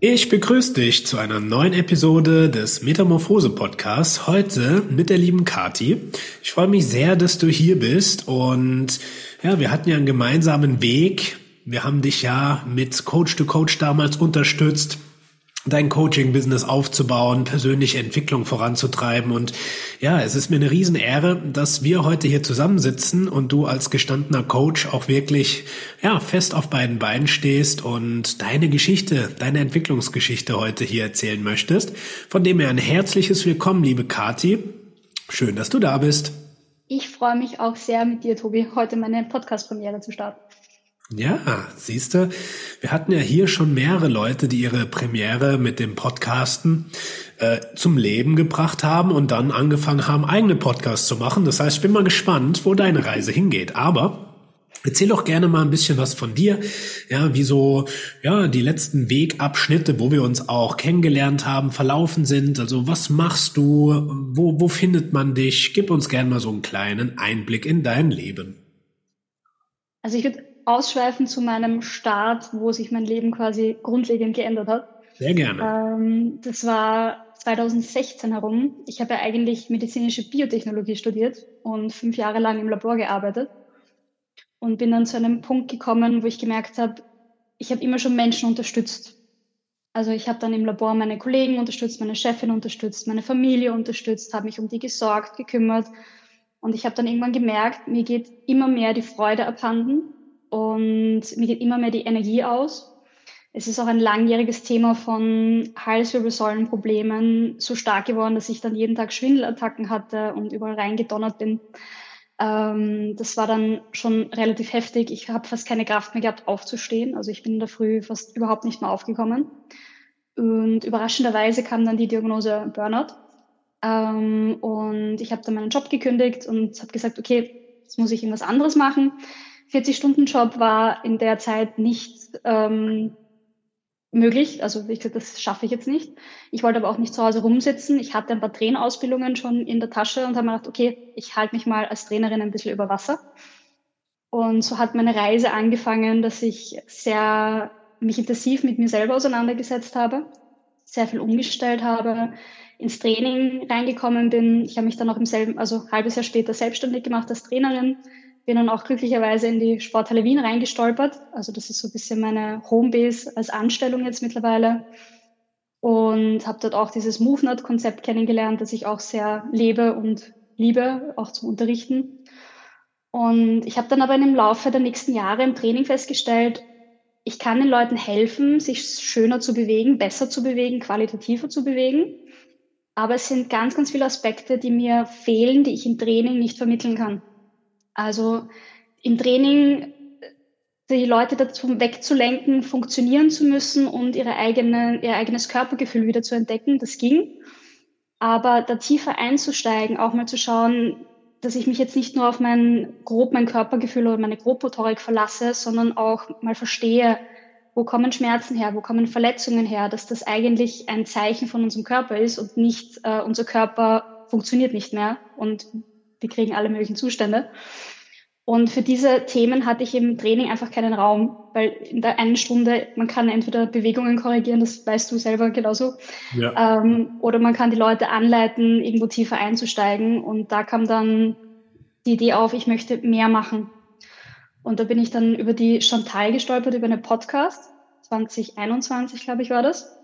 Ich begrüße dich zu einer neuen Episode des Metamorphose Podcasts. Heute mit der lieben Kati. Ich freue mich sehr, dass du hier bist und ja, wir hatten ja einen gemeinsamen Weg. Wir haben dich ja mit Coach to Coach damals unterstützt dein Coaching-Business aufzubauen, persönliche Entwicklung voranzutreiben. Und ja, es ist mir eine Riesenehre, dass wir heute hier zusammensitzen und du als gestandener Coach auch wirklich ja, fest auf beiden Beinen stehst und deine Geschichte, deine Entwicklungsgeschichte heute hier erzählen möchtest. Von dem her ein herzliches Willkommen, liebe Kati. Schön, dass du da bist. Ich freue mich auch sehr mit dir, Tobi, heute meine Podcast-Premiere zu starten. Ja, siehst du, wir hatten ja hier schon mehrere Leute, die ihre Premiere mit dem Podcasten äh, zum Leben gebracht haben und dann angefangen haben, eigene Podcasts zu machen. Das heißt, ich bin mal gespannt, wo deine Reise hingeht. Aber Erzähl doch gerne mal ein bisschen was von dir, ja, wie so, ja, die letzten Wegabschnitte, wo wir uns auch kennengelernt haben, verlaufen sind. Also was machst du? Wo, wo findet man dich? Gib uns gerne mal so einen kleinen Einblick in dein Leben. Also ich würde ausschweifen zu meinem Start, wo sich mein Leben quasi grundlegend geändert hat. Sehr gerne. Ähm, das war 2016 herum. Ich habe ja eigentlich medizinische Biotechnologie studiert und fünf Jahre lang im Labor gearbeitet und bin dann zu einem Punkt gekommen, wo ich gemerkt habe, ich habe immer schon Menschen unterstützt. Also ich habe dann im Labor meine Kollegen unterstützt, meine Chefin unterstützt, meine Familie unterstützt, habe mich um die gesorgt, gekümmert. Und ich habe dann irgendwann gemerkt, mir geht immer mehr die Freude abhanden und mir geht immer mehr die Energie aus. Es ist auch ein langjähriges Thema von Halswirbelsäulenproblemen so stark geworden, dass ich dann jeden Tag Schwindelattacken hatte und überall reingedonnert bin. Ähm, das war dann schon relativ heftig. Ich habe fast keine Kraft mehr gehabt, aufzustehen. Also ich bin in der Früh fast überhaupt nicht mehr aufgekommen. Und überraschenderweise kam dann die Diagnose Burnout. Ähm, und ich habe dann meinen Job gekündigt und habe gesagt, okay, jetzt muss ich irgendwas anderes machen. 40-Stunden-Job war in der Zeit nicht ähm, möglich. Also wie gesagt, das schaffe ich jetzt nicht. Ich wollte aber auch nicht zu Hause rumsitzen. Ich hatte ein paar Trainausbildungen schon in der Tasche und habe mir gedacht, okay, ich halte mich mal als Trainerin ein bisschen über Wasser. Und so hat meine Reise angefangen, dass ich sehr mich intensiv mit mir selber auseinandergesetzt habe, sehr viel umgestellt habe, ins Training reingekommen bin. Ich habe mich dann auch im selben, also halbes Jahr später selbstständig gemacht als Trainerin, bin dann auch glücklicherweise in die Sporthalle Wien reingestolpert. Also das ist so ein bisschen meine Homebase als Anstellung jetzt mittlerweile. Und habe dort auch dieses MoveNut-Konzept kennengelernt, das ich auch sehr lebe und liebe, auch zum Unterrichten. Und ich habe dann aber dem Laufe der nächsten Jahre im Training festgestellt, ich kann den Leuten helfen, sich schöner zu bewegen, besser zu bewegen, qualitativer zu bewegen. Aber es sind ganz, ganz viele Aspekte, die mir fehlen, die ich im Training nicht vermitteln kann. Also im Training die Leute dazu wegzulenken, funktionieren zu müssen und ihre eigene, ihr eigenes Körpergefühl wieder zu entdecken, das ging. Aber da tiefer einzusteigen, auch mal zu schauen, dass ich mich jetzt nicht nur auf mein grob mein Körpergefühl oder meine Grobmotorik verlasse, sondern auch mal verstehe, wo kommen Schmerzen her, wo kommen Verletzungen her, dass das eigentlich ein Zeichen von unserem Körper ist und nicht äh, unser Körper funktioniert nicht mehr und wir kriegen alle möglichen Zustände. Und für diese Themen hatte ich im Training einfach keinen Raum, weil in der einen Stunde, man kann entweder Bewegungen korrigieren, das weißt du selber genauso, ja. ähm, oder man kann die Leute anleiten, irgendwo tiefer einzusteigen. Und da kam dann die Idee auf, ich möchte mehr machen. Und da bin ich dann über die Chantal gestolpert, über einen Podcast, 2021, glaube ich, war das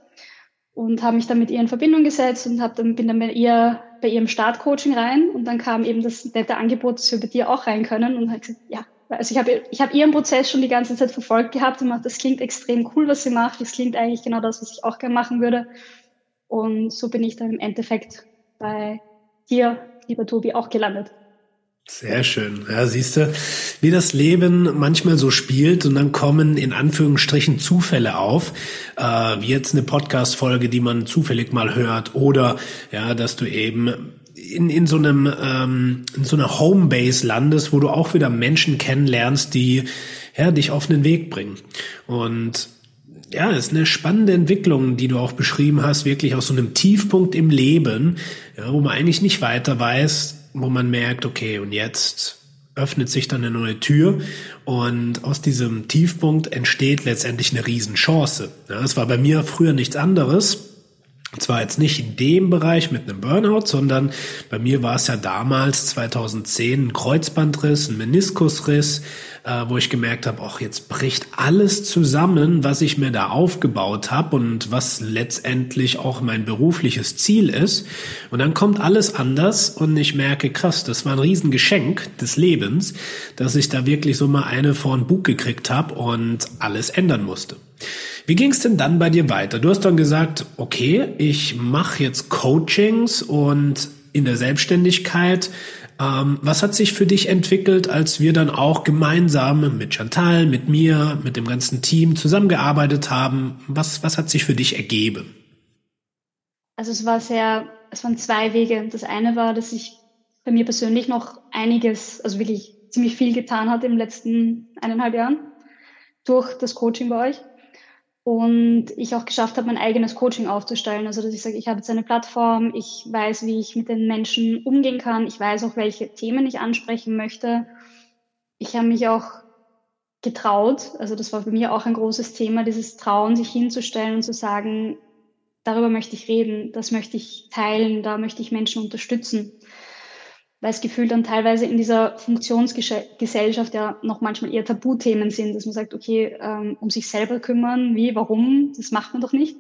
und habe mich dann mit ihr in Verbindung gesetzt und hab dann, bin dann bei ihr bei ihrem Startcoaching rein und dann kam eben das nette Angebot, dass wir bei dir auch rein können und habe gesagt, ja, also ich habe ich hab ihren Prozess schon die ganze Zeit verfolgt gehabt und macht, das klingt extrem cool, was sie macht, das klingt eigentlich genau das, was ich auch gerne machen würde und so bin ich dann im Endeffekt bei dir, lieber Tobi, auch gelandet. Sehr schön. Ja, siehst du, wie das Leben manchmal so spielt und dann kommen in Anführungsstrichen Zufälle auf, äh, wie jetzt eine Podcast-Folge, die man zufällig mal hört oder ja, dass du eben in, in so einem ähm, in so einer Homebase landest, wo du auch wieder Menschen kennenlernst, die ja, dich auf den Weg bringen. Und ja, ist eine spannende Entwicklung, die du auch beschrieben hast, wirklich aus so einem Tiefpunkt im Leben, ja, wo man eigentlich nicht weiter weiß, wo man merkt, okay, und jetzt öffnet sich dann eine neue Tür und aus diesem Tiefpunkt entsteht letztendlich eine Riesenchance. Ja, es war bei mir früher nichts anderes. Zwar jetzt nicht in dem Bereich mit einem Burnout, sondern bei mir war es ja damals 2010 ein Kreuzbandriss, ein Meniskusriss, äh, wo ich gemerkt habe, ach, jetzt bricht alles zusammen, was ich mir da aufgebaut habe und was letztendlich auch mein berufliches Ziel ist. Und dann kommt alles anders und ich merke, krass, das war ein Riesengeschenk des Lebens, dass ich da wirklich so mal eine vor ein Buch gekriegt habe und alles ändern musste. Wie ging es denn dann bei dir weiter? Du hast dann gesagt, okay, ich mache jetzt Coachings und in der Selbstständigkeit ähm, was hat sich für dich entwickelt, als wir dann auch gemeinsam mit Chantal, mit mir, mit dem ganzen Team zusammengearbeitet haben? Was, was hat sich für dich ergeben? Also es war sehr, es waren zwei Wege. Das eine war, dass ich bei mir persönlich noch einiges, also wirklich ziemlich viel getan hat im letzten eineinhalb Jahren durch das Coaching bei euch und ich auch geschafft habe, mein eigenes Coaching aufzustellen. Also dass ich sage, ich habe jetzt eine Plattform, ich weiß, wie ich mit den Menschen umgehen kann, ich weiß auch, welche Themen ich ansprechen möchte. Ich habe mich auch getraut, also das war bei mir auch ein großes Thema, dieses Trauen, sich hinzustellen und zu sagen, darüber möchte ich reden, das möchte ich teilen, da möchte ich Menschen unterstützen weil es gefühlt dann teilweise in dieser Funktionsgesellschaft ja noch manchmal eher Tabuthemen sind, dass man sagt, okay, ähm, um sich selber kümmern, wie, warum, das macht man doch nicht.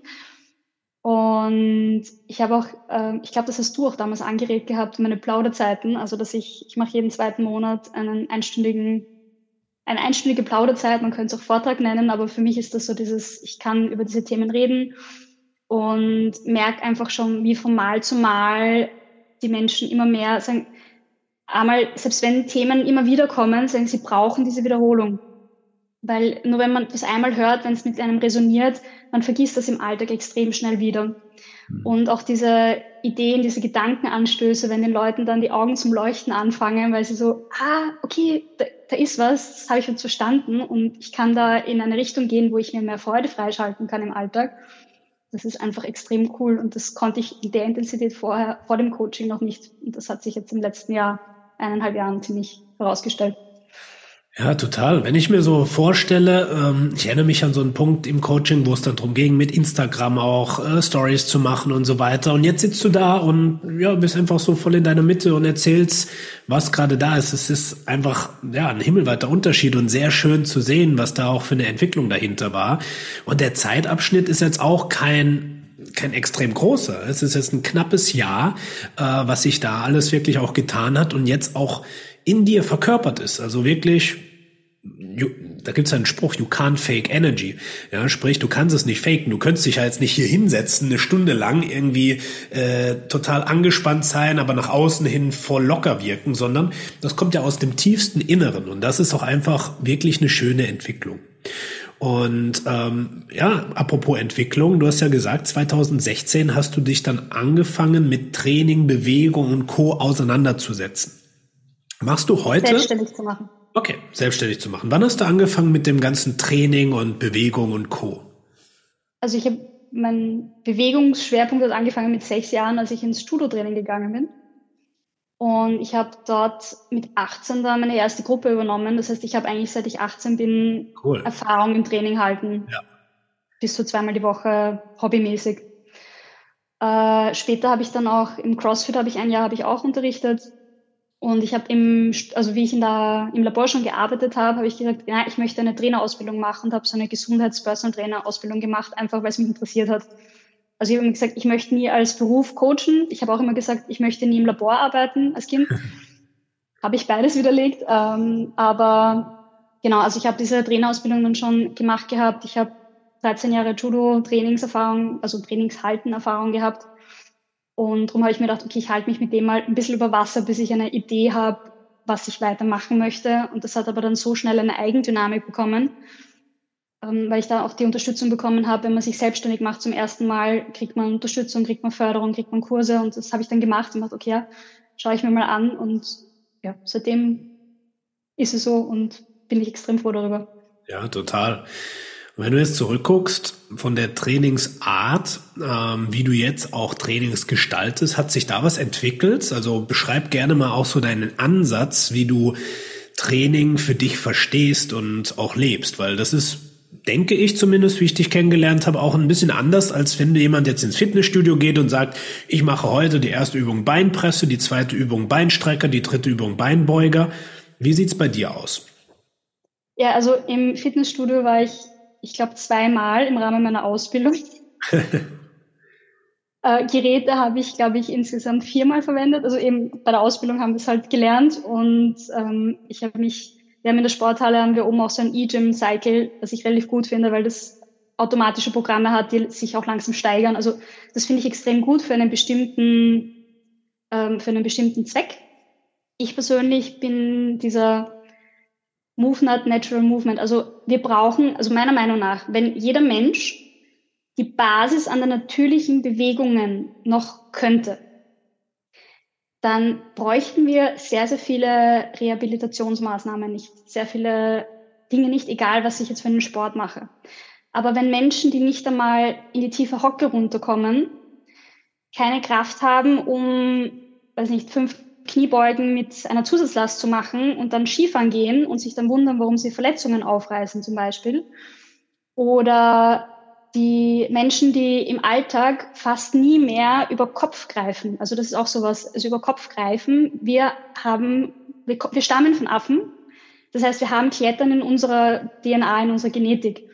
Und ich habe auch, äh, ich glaube, das hast du auch damals angeregt gehabt, meine Plauderzeiten, also dass ich, ich mache jeden zweiten Monat einen einstündigen, eine einstündige Plauderzeit, man könnte es auch Vortrag nennen, aber für mich ist das so dieses, ich kann über diese Themen reden und merke einfach schon, wie von Mal zu Mal die Menschen immer mehr sagen, einmal, selbst wenn Themen immer wieder kommen, sagen sie brauchen diese Wiederholung. Weil nur wenn man das einmal hört, wenn es mit einem resoniert, man vergisst das im Alltag extrem schnell wieder. Mhm. Und auch diese Ideen, diese Gedankenanstöße, wenn den Leuten dann die Augen zum Leuchten anfangen, weil sie so, ah, okay, da, da ist was, das habe ich jetzt verstanden und ich kann da in eine Richtung gehen, wo ich mir mehr Freude freischalten kann im Alltag. Das ist einfach extrem cool und das konnte ich in der Intensität vorher, vor dem Coaching noch nicht. Und das hat sich jetzt im letzten Jahr eineinhalb Jahren ziemlich herausgestellt. Ja, total. Wenn ich mir so vorstelle, ähm, ich erinnere mich an so einen Punkt im Coaching, wo es dann darum ging, mit Instagram auch äh, Stories zu machen und so weiter. Und jetzt sitzt du da und ja, bist einfach so voll in deiner Mitte und erzählst, was gerade da ist. Es ist einfach ja ein himmelweiter Unterschied und sehr schön zu sehen, was da auch für eine Entwicklung dahinter war. Und der Zeitabschnitt ist jetzt auch kein kein extrem großer. Es ist jetzt ein knappes Jahr, äh, was sich da alles wirklich auch getan hat und jetzt auch in dir verkörpert ist. Also wirklich, you, da gibt es einen Spruch, you can't fake energy. Ja, sprich, du kannst es nicht faken. Du könntest dich ja jetzt nicht hier hinsetzen, eine Stunde lang irgendwie äh, total angespannt sein, aber nach außen hin voll locker wirken, sondern das kommt ja aus dem tiefsten Inneren und das ist auch einfach wirklich eine schöne Entwicklung. Und ähm, ja, apropos Entwicklung, du hast ja gesagt, 2016 hast du dich dann angefangen mit Training, Bewegung und Co. auseinanderzusetzen. Machst du heute? Selbstständig zu machen. Okay, selbstständig zu machen. Wann hast du angefangen mit dem ganzen Training und Bewegung und Co? Also ich habe mein Bewegungsschwerpunkt hat angefangen mit sechs Jahren, als ich ins Studio-Training gegangen bin. Und ich habe dort mit 18 dann meine erste Gruppe übernommen. Das heißt, ich habe eigentlich seit ich 18 bin cool. Erfahrung im Training halten. Ja. Bis zu zweimal die Woche hobbymäßig. Äh, später habe ich dann auch im CrossFit habe ich ein Jahr habe ich auch unterrichtet. Und ich habe im, also wie ich in der, im Labor schon gearbeitet habe, habe ich gesagt, ja, ich möchte eine Trainerausbildung machen und habe so eine Gesundheits-Personal-Trainer-Ausbildung gemacht, einfach weil es mich interessiert hat. Also ich habe immer gesagt, ich möchte nie als Beruf coachen. Ich habe auch immer gesagt, ich möchte nie im Labor arbeiten als Kind. habe ich beides widerlegt. Ähm, aber genau, also ich habe diese Trainerausbildung dann schon gemacht gehabt. Ich habe 13 Jahre Judo-Trainingserfahrung, also Trainingshalten-Erfahrung gehabt. Und darum habe ich mir gedacht, okay, ich halte mich mit dem mal ein bisschen über Wasser, bis ich eine Idee habe, was ich weitermachen möchte. Und das hat aber dann so schnell eine Eigendynamik bekommen, weil ich da auch die Unterstützung bekommen habe, wenn man sich selbstständig macht zum ersten Mal, kriegt man Unterstützung, kriegt man Förderung, kriegt man Kurse und das habe ich dann gemacht und dachte, okay, ja, schaue ich mir mal an und ja, seitdem ist es so und bin ich extrem froh darüber. Ja, total. wenn du jetzt zurückguckst von der Trainingsart, ähm, wie du jetzt auch Trainings gestaltest, hat sich da was entwickelt? Also beschreib gerne mal auch so deinen Ansatz, wie du Training für dich verstehst und auch lebst, weil das ist denke ich zumindest, wie ich dich kennengelernt habe, auch ein bisschen anders, als wenn jemand jetzt ins Fitnessstudio geht und sagt, ich mache heute die erste Übung Beinpresse, die zweite Übung Beinstrecker, die dritte Übung Beinbeuger. Wie sieht's bei dir aus? Ja, also im Fitnessstudio war ich, ich glaube, zweimal im Rahmen meiner Ausbildung. äh, Geräte habe ich, glaube ich, insgesamt viermal verwendet. Also eben bei der Ausbildung haben wir es halt gelernt und ähm, ich habe mich wir haben in der Sporthalle haben wir oben auch so ein E-Gym-Cycle, was ich relativ gut finde, weil das automatische Programme hat, die sich auch langsam steigern. Also das finde ich extrem gut für einen bestimmten, ähm, für einen bestimmten Zweck. Ich persönlich bin dieser MoveNut Natural Movement. Also wir brauchen, also meiner Meinung nach, wenn jeder Mensch die Basis an der natürlichen Bewegungen noch könnte, dann bräuchten wir sehr, sehr viele Rehabilitationsmaßnahmen nicht, sehr viele Dinge nicht, egal was ich jetzt für einen Sport mache. Aber wenn Menschen, die nicht einmal in die tiefe Hocke runterkommen, keine Kraft haben, um, weiß nicht, fünf Kniebeugen mit einer Zusatzlast zu machen und dann Skifahren gehen und sich dann wundern, warum sie Verletzungen aufreißen zum Beispiel. Oder die Menschen, die im Alltag fast nie mehr über Kopf greifen. Also das ist auch sowas, also über Kopf greifen. Wir haben, wir, wir stammen von Affen. Das heißt, wir haben Klettern in unserer DNA, in unserer Genetik.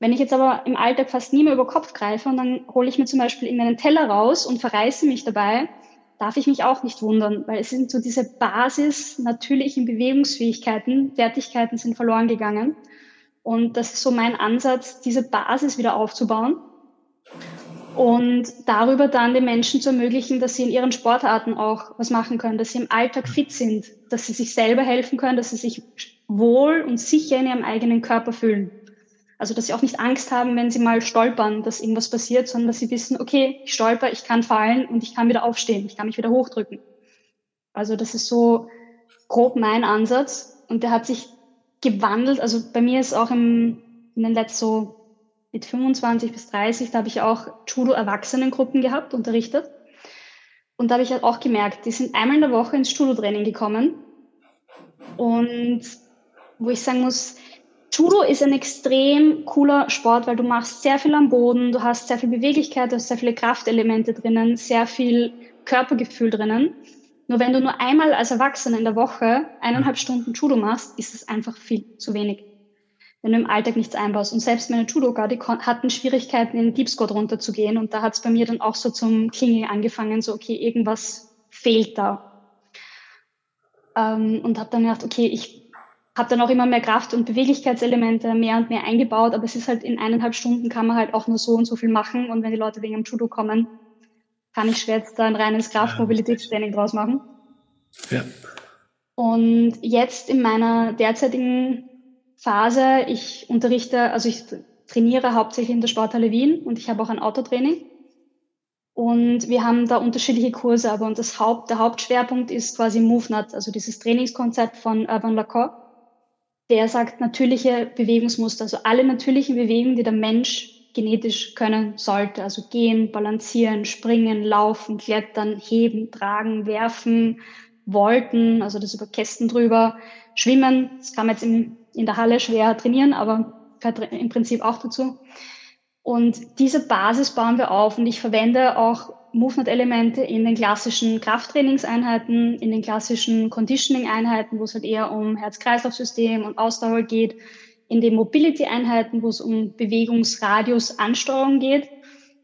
Wenn ich jetzt aber im Alltag fast nie mehr über Kopf greife und dann hole ich mir zum Beispiel irgendeinen Teller raus und verreiße mich dabei, darf ich mich auch nicht wundern, weil es sind so diese Basis natürlichen Bewegungsfähigkeiten, Fertigkeiten sind verloren gegangen. Und das ist so mein Ansatz, diese Basis wieder aufzubauen und darüber dann den Menschen zu ermöglichen, dass sie in ihren Sportarten auch was machen können, dass sie im Alltag fit sind, dass sie sich selber helfen können, dass sie sich wohl und sicher in ihrem eigenen Körper fühlen. Also, dass sie auch nicht Angst haben, wenn sie mal stolpern, dass irgendwas passiert, sondern dass sie wissen, okay, ich stolper, ich kann fallen und ich kann wieder aufstehen, ich kann mich wieder hochdrücken. Also, das ist so grob mein Ansatz und der hat sich gewandelt. Also bei mir ist auch im, in den letzten so mit 25 bis 30, da habe ich auch Judo-Erwachsenengruppen gehabt, unterrichtet. Und da habe ich halt auch gemerkt, die sind einmal in der Woche ins Judo-Training gekommen. Und wo ich sagen muss, Judo ist ein extrem cooler Sport, weil du machst sehr viel am Boden, du hast sehr viel Beweglichkeit, du hast sehr viele Kraftelemente drinnen, sehr viel Körpergefühl drinnen. Nur wenn du nur einmal als Erwachsener in der Woche eineinhalb Stunden Judo machst, ist es einfach viel zu wenig. Wenn du im Alltag nichts einbaust. Und selbst meine Judoka, die hatten Schwierigkeiten, in den Deep Squat runterzugehen. Und da hat es bei mir dann auch so zum Klingeln angefangen, so, okay, irgendwas fehlt da. Ähm, und habe dann gedacht, okay, ich habe dann auch immer mehr Kraft- und Beweglichkeitselemente mehr und mehr eingebaut. Aber es ist halt in eineinhalb Stunden kann man halt auch nur so und so viel machen. Und wenn die Leute wegen dem Judo kommen, kann ich schwer jetzt da ein reines Kraftmobilitätstraining draus machen. Ja. Und jetzt in meiner derzeitigen Phase, ich unterrichte, also ich trainiere hauptsächlich in der Sporthalle Wien und ich habe auch ein Autotraining. Und wir haben da unterschiedliche Kurse, aber und das Haupt, der Hauptschwerpunkt ist quasi MoveNut, also dieses Trainingskonzept von Urban Lacour. Der sagt natürliche Bewegungsmuster, also alle natürlichen Bewegungen, die der Mensch genetisch können sollte. Also gehen, balancieren, springen, laufen, klettern, heben, tragen, werfen, wollten, also das über Kästen drüber, schwimmen. Das kann man jetzt in, in der Halle schwer trainieren, aber gehört im Prinzip auch dazu. Und diese Basis bauen wir auf und ich verwende auch Movement-Elemente in den klassischen Krafttrainingseinheiten, in den klassischen Conditioning-Einheiten, wo es halt eher um Herz-Kreislauf-System und Ausdauer geht, in den Mobility-Einheiten, wo es um Bewegungsradius, Ansteuerung geht.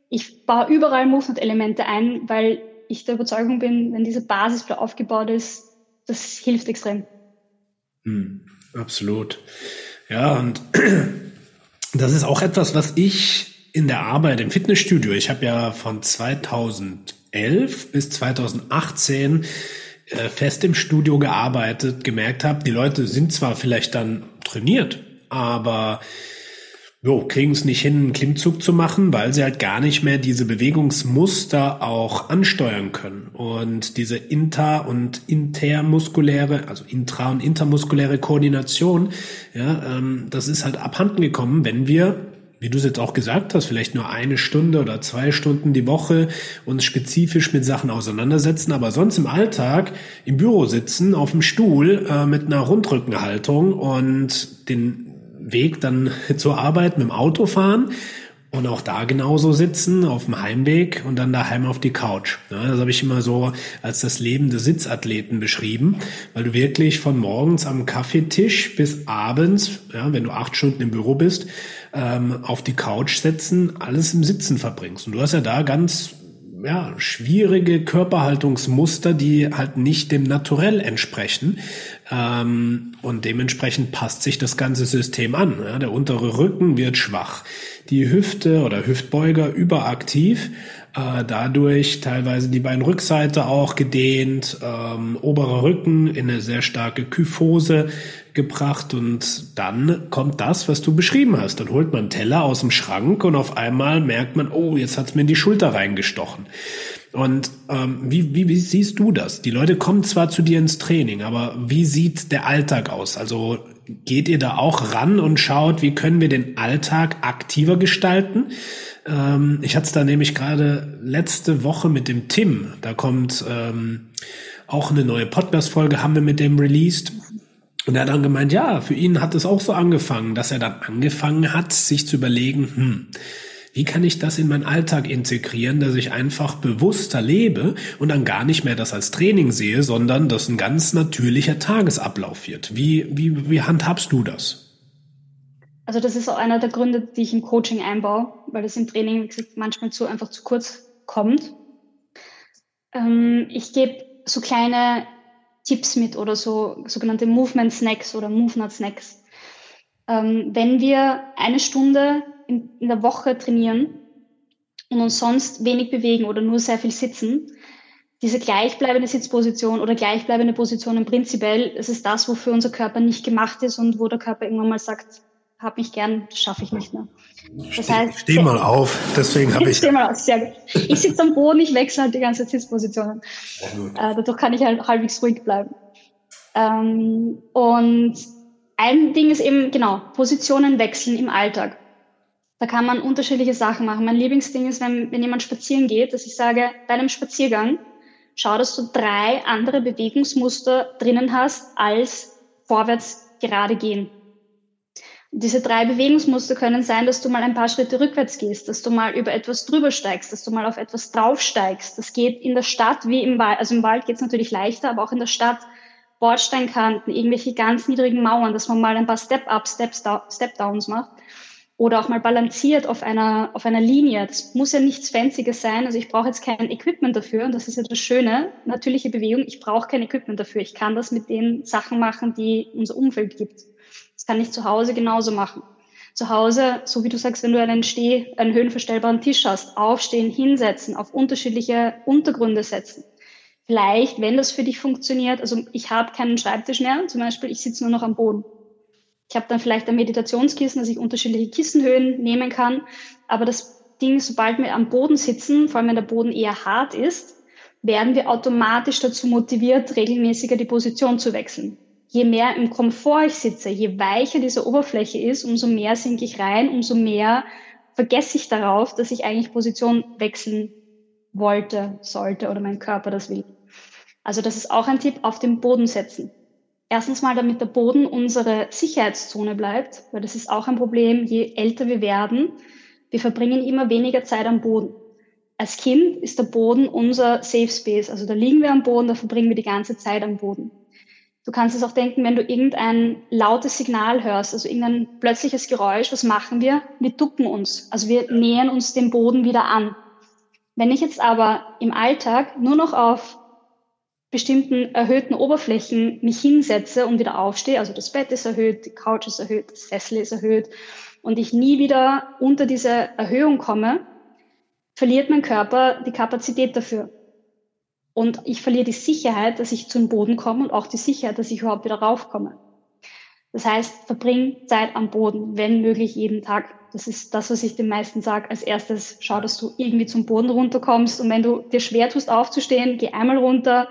Ich baue überall Movement-Elemente ein, weil ich der Überzeugung bin, wenn diese Basis aufgebaut ist, das hilft extrem. Hm, absolut. Ja, und das ist auch etwas, was ich in der Arbeit im Fitnessstudio, ich habe ja von 2011 bis 2018 äh, fest im Studio gearbeitet, gemerkt habe, die Leute sind zwar vielleicht dann trainiert, aber jo, kriegen es nicht hin, einen Klimmzug zu machen, weil sie halt gar nicht mehr diese Bewegungsmuster auch ansteuern können. Und diese inter- und intermuskuläre, also intra- und intermuskuläre Koordination, ja, ähm, das ist halt abhanden gekommen, wenn wir wie du es jetzt auch gesagt hast, vielleicht nur eine Stunde oder zwei Stunden die Woche uns spezifisch mit Sachen auseinandersetzen, aber sonst im Alltag im Büro sitzen, auf dem Stuhl äh, mit einer Rundrückenhaltung und den Weg dann zur Arbeit mit dem Auto fahren und auch da genauso sitzen auf dem Heimweg und dann daheim auf die Couch. Ja, das habe ich immer so als das Leben des Sitzathleten beschrieben, weil du wirklich von morgens am Kaffeetisch bis abends, ja, wenn du acht Stunden im Büro bist, ähm, auf die Couch setzen, alles im Sitzen verbringst. Und du hast ja da ganz ja, schwierige Körperhaltungsmuster, die halt nicht dem Naturell entsprechen. Ähm, und dementsprechend passt sich das ganze System an. Ja, der untere Rücken wird schwach, die Hüfte oder Hüftbeuger überaktiv äh, dadurch teilweise die Beinrückseite auch gedehnt, ähm, oberer Rücken in eine sehr starke Kyphose gebracht und dann kommt das, was du beschrieben hast. Dann holt man Teller aus dem Schrank und auf einmal merkt man, oh, jetzt hat's mir in die Schulter reingestochen. Und ähm, wie, wie, wie siehst du das? Die Leute kommen zwar zu dir ins Training, aber wie sieht der Alltag aus? Also geht ihr da auch ran und schaut, wie können wir den Alltag aktiver gestalten? Ähm, ich hatte es da nämlich gerade letzte Woche mit dem Tim. Da kommt ähm, auch eine neue Podcast-Folge, haben wir mit dem released. Und er hat dann gemeint, ja, für ihn hat es auch so angefangen, dass er dann angefangen hat, sich zu überlegen, hm, wie kann ich das in meinen Alltag integrieren, dass ich einfach bewusster lebe und dann gar nicht mehr das als Training sehe, sondern das ein ganz natürlicher Tagesablauf wird. Wie, wie, wie handhabst du das? Also das ist auch einer der Gründe, die ich im Coaching einbaue, weil das im Training manchmal zu einfach zu kurz kommt. Ähm, ich gebe so kleine Tipps mit oder so sogenannte Movement Snacks oder Movement Snacks. Ähm, wenn wir eine Stunde in, in der Woche trainieren und uns sonst wenig bewegen oder nur sehr viel sitzen, diese gleichbleibende Sitzposition oder gleichbleibende Positionen prinzipiell, das ist das, wofür unser Körper nicht gemacht ist und wo der Körper irgendwann mal sagt, hab mich gern, schaffe ich nicht mehr. Das Ste heißt, steh mal auf, deswegen habe ich. Steh mal auf, sehr gut. Ich sitze am Boden, ich wechsle halt die ganze Sitzpositionen. Äh, dadurch kann ich halt halbwegs ruhig bleiben. Ähm, und ein Ding ist eben, genau, Positionen wechseln im Alltag. Da kann man unterschiedliche Sachen machen. Mein Lieblingsding ist, wenn, wenn jemand spazieren geht, dass ich sage, bei einem Spaziergang, schau, dass du drei andere Bewegungsmuster drinnen hast als vorwärts gerade gehen. Diese drei Bewegungsmuster können sein, dass du mal ein paar Schritte rückwärts gehst, dass du mal über etwas drüber steigst, dass du mal auf etwas draufsteigst. Das geht in der Stadt wie im Wald. Also im Wald geht es natürlich leichter, aber auch in der Stadt Bordsteinkanten, irgendwelche ganz niedrigen Mauern, dass man mal ein paar Step-Ups, Step-Downs macht oder auch mal balanciert auf einer, auf einer Linie. Das muss ja nichts Fancyes sein. Also ich brauche jetzt kein Equipment dafür. Und das ist ja das Schöne, natürliche Bewegung. Ich brauche kein Equipment dafür. Ich kann das mit den Sachen machen, die unser Umfeld gibt. Kann ich zu Hause genauso machen. Zu Hause, so wie du sagst, wenn du einen Steh, einen höhenverstellbaren Tisch hast, aufstehen, hinsetzen, auf unterschiedliche Untergründe setzen. Vielleicht, wenn das für dich funktioniert, also ich habe keinen Schreibtisch mehr, zum Beispiel, ich sitze nur noch am Boden. Ich habe dann vielleicht ein Meditationskissen, dass ich unterschiedliche Kissenhöhen nehmen kann. Aber das Ding, sobald wir am Boden sitzen, vor allem wenn der Boden eher hart ist, werden wir automatisch dazu motiviert, regelmäßiger die Position zu wechseln je mehr im Komfort ich sitze, je weicher diese Oberfläche ist, umso mehr sinke ich rein, umso mehr vergesse ich darauf, dass ich eigentlich Position wechseln wollte, sollte oder mein Körper das will. Also das ist auch ein Tipp, auf den Boden setzen. Erstens mal, damit der Boden unsere Sicherheitszone bleibt, weil das ist auch ein Problem, je älter wir werden, wir verbringen immer weniger Zeit am Boden. Als Kind ist der Boden unser Safe Space, also da liegen wir am Boden, da verbringen wir die ganze Zeit am Boden. Du kannst es auch denken, wenn du irgendein lautes Signal hörst, also irgendein plötzliches Geräusch, was machen wir? Wir ducken uns. Also wir nähern uns dem Boden wieder an. Wenn ich jetzt aber im Alltag nur noch auf bestimmten erhöhten Oberflächen mich hinsetze und wieder aufstehe, also das Bett ist erhöht, die Couch ist erhöht, das Sessel ist erhöht und ich nie wieder unter diese Erhöhung komme, verliert mein Körper die Kapazität dafür. Und ich verliere die Sicherheit, dass ich zum Boden komme und auch die Sicherheit, dass ich überhaupt wieder raufkomme. Das heißt, verbring Zeit am Boden, wenn möglich jeden Tag. Das ist das, was ich den meisten sage. Als erstes schau, dass du irgendwie zum Boden runterkommst. Und wenn du dir schwer tust aufzustehen, geh einmal runter,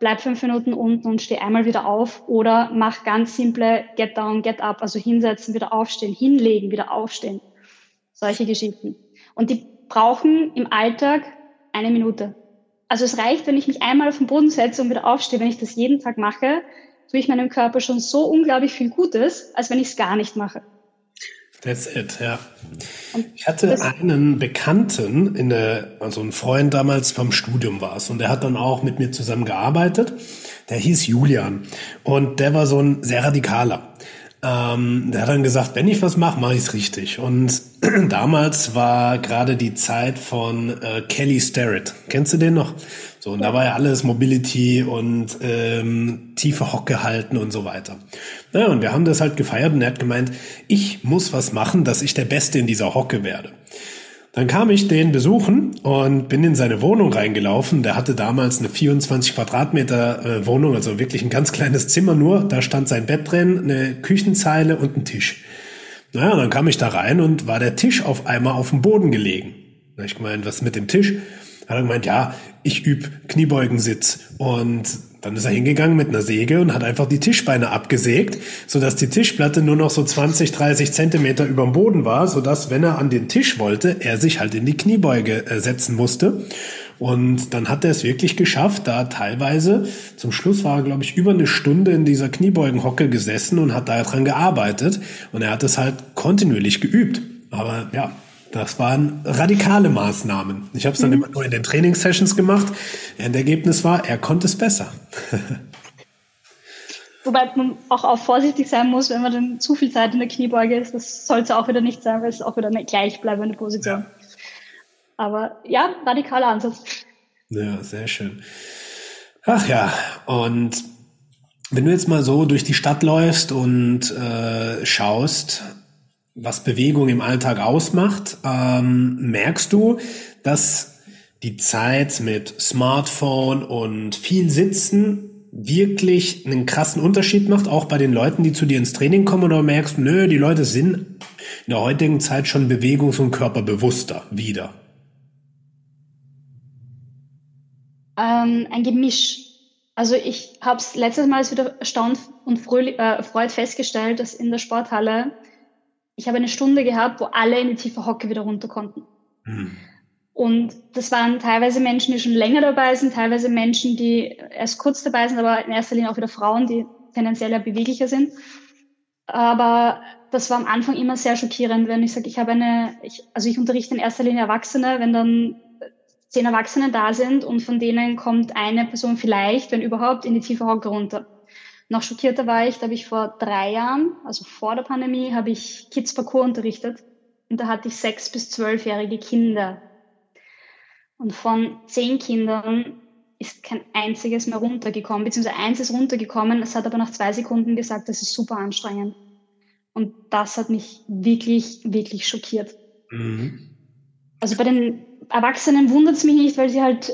bleib fünf Minuten unten und steh einmal wieder auf. Oder mach ganz simple Get down, get up, also hinsetzen, wieder aufstehen, hinlegen, wieder aufstehen. Solche Geschichten. Und die brauchen im Alltag eine Minute. Also es reicht, wenn ich mich einmal auf den Boden setze und wieder aufstehe. Wenn ich das jeden Tag mache, tue ich meinem Körper schon so unglaublich viel Gutes, als wenn ich es gar nicht mache. That's it, ja. Ich hatte einen Bekannten, in der, also ein Freund damals vom Studium war es, und der hat dann auch mit mir zusammen gearbeitet. Der hieß Julian und der war so ein sehr radikaler. Ähm, der hat dann gesagt, wenn ich was mache, mache ich es richtig. Und damals war gerade die Zeit von äh, Kelly Starrett. Kennst du den noch? So, und da war ja alles Mobility und ähm, tiefe Hocke halten und so weiter. Naja, und wir haben das halt gefeiert und er hat gemeint, ich muss was machen, dass ich der Beste in dieser Hocke werde. Dann kam ich den besuchen und bin in seine Wohnung reingelaufen. Der hatte damals eine 24 Quadratmeter äh, Wohnung, also wirklich ein ganz kleines Zimmer nur. Da stand sein Bett drin, eine Küchenzeile und ein Tisch. Naja, dann kam ich da rein und war der Tisch auf einmal auf dem Boden gelegen. Ich gemeint, was mit dem Tisch? Hat er gemeint, ja, ich übe Kniebeugensitz. Und dann ist er hingegangen mit einer Säge und hat einfach die Tischbeine abgesägt, sodass die Tischplatte nur noch so 20, 30 Zentimeter über dem Boden war, sodass, wenn er an den Tisch wollte, er sich halt in die Kniebeuge äh, setzen musste. Und dann hat er es wirklich geschafft, da teilweise, zum Schluss war er, glaube ich, über eine Stunde in dieser Kniebeugenhocke gesessen und hat daran gearbeitet. Und er hat es halt kontinuierlich geübt. Aber ja, das waren radikale Maßnahmen. Ich habe es dann mhm. immer nur in den Trainingssessions gemacht. Und Ergebnis war, er konnte es besser. Wobei man auch, auch vorsichtig sein muss, wenn man dann zu viel Zeit in der Kniebeuge ist. Das sollte auch wieder nicht sein, weil es auch wieder eine gleichbleibende Position. Ja. Aber ja, radikaler Ansatz. Ja, sehr schön. Ach ja, und wenn du jetzt mal so durch die Stadt läufst und äh, schaust, was Bewegung im Alltag ausmacht, ähm, merkst du, dass die Zeit mit Smartphone und viel Sitzen wirklich einen krassen Unterschied macht, auch bei den Leuten, die zu dir ins Training kommen, oder merkst, nö, die Leute sind in der heutigen Zeit schon bewegungs- und körperbewusster wieder? Ähm, ein Gemisch. Also ich habe es letztes Mal wieder erstaunt und fröhlich, äh, freut festgestellt, dass in der Sporthalle ich habe eine Stunde gehabt, wo alle in die tiefe Hocke wieder runter konnten. Mhm. Und das waren teilweise Menschen, die schon länger dabei sind, teilweise Menschen, die erst kurz dabei sind, aber in erster Linie auch wieder Frauen, die tendenziell ja beweglicher sind. Aber das war am Anfang immer sehr schockierend, wenn ich sage, ich habe eine, ich, also ich unterrichte in erster Linie Erwachsene, wenn dann zehn Erwachsene da sind und von denen kommt eine Person vielleicht, wenn überhaupt, in die tiefe Hocke runter. Noch schockierter war ich, da habe ich vor drei Jahren, also vor der Pandemie, habe ich Kids Parcours unterrichtet. Und da hatte ich sechs bis zwölfjährige Kinder. Und von zehn Kindern ist kein einziges mehr runtergekommen, beziehungsweise eins ist runtergekommen, es hat aber nach zwei Sekunden gesagt, das ist super anstrengend. Und das hat mich wirklich, wirklich schockiert. Mhm. Also bei den Erwachsenen wundert es mich nicht, weil sie halt,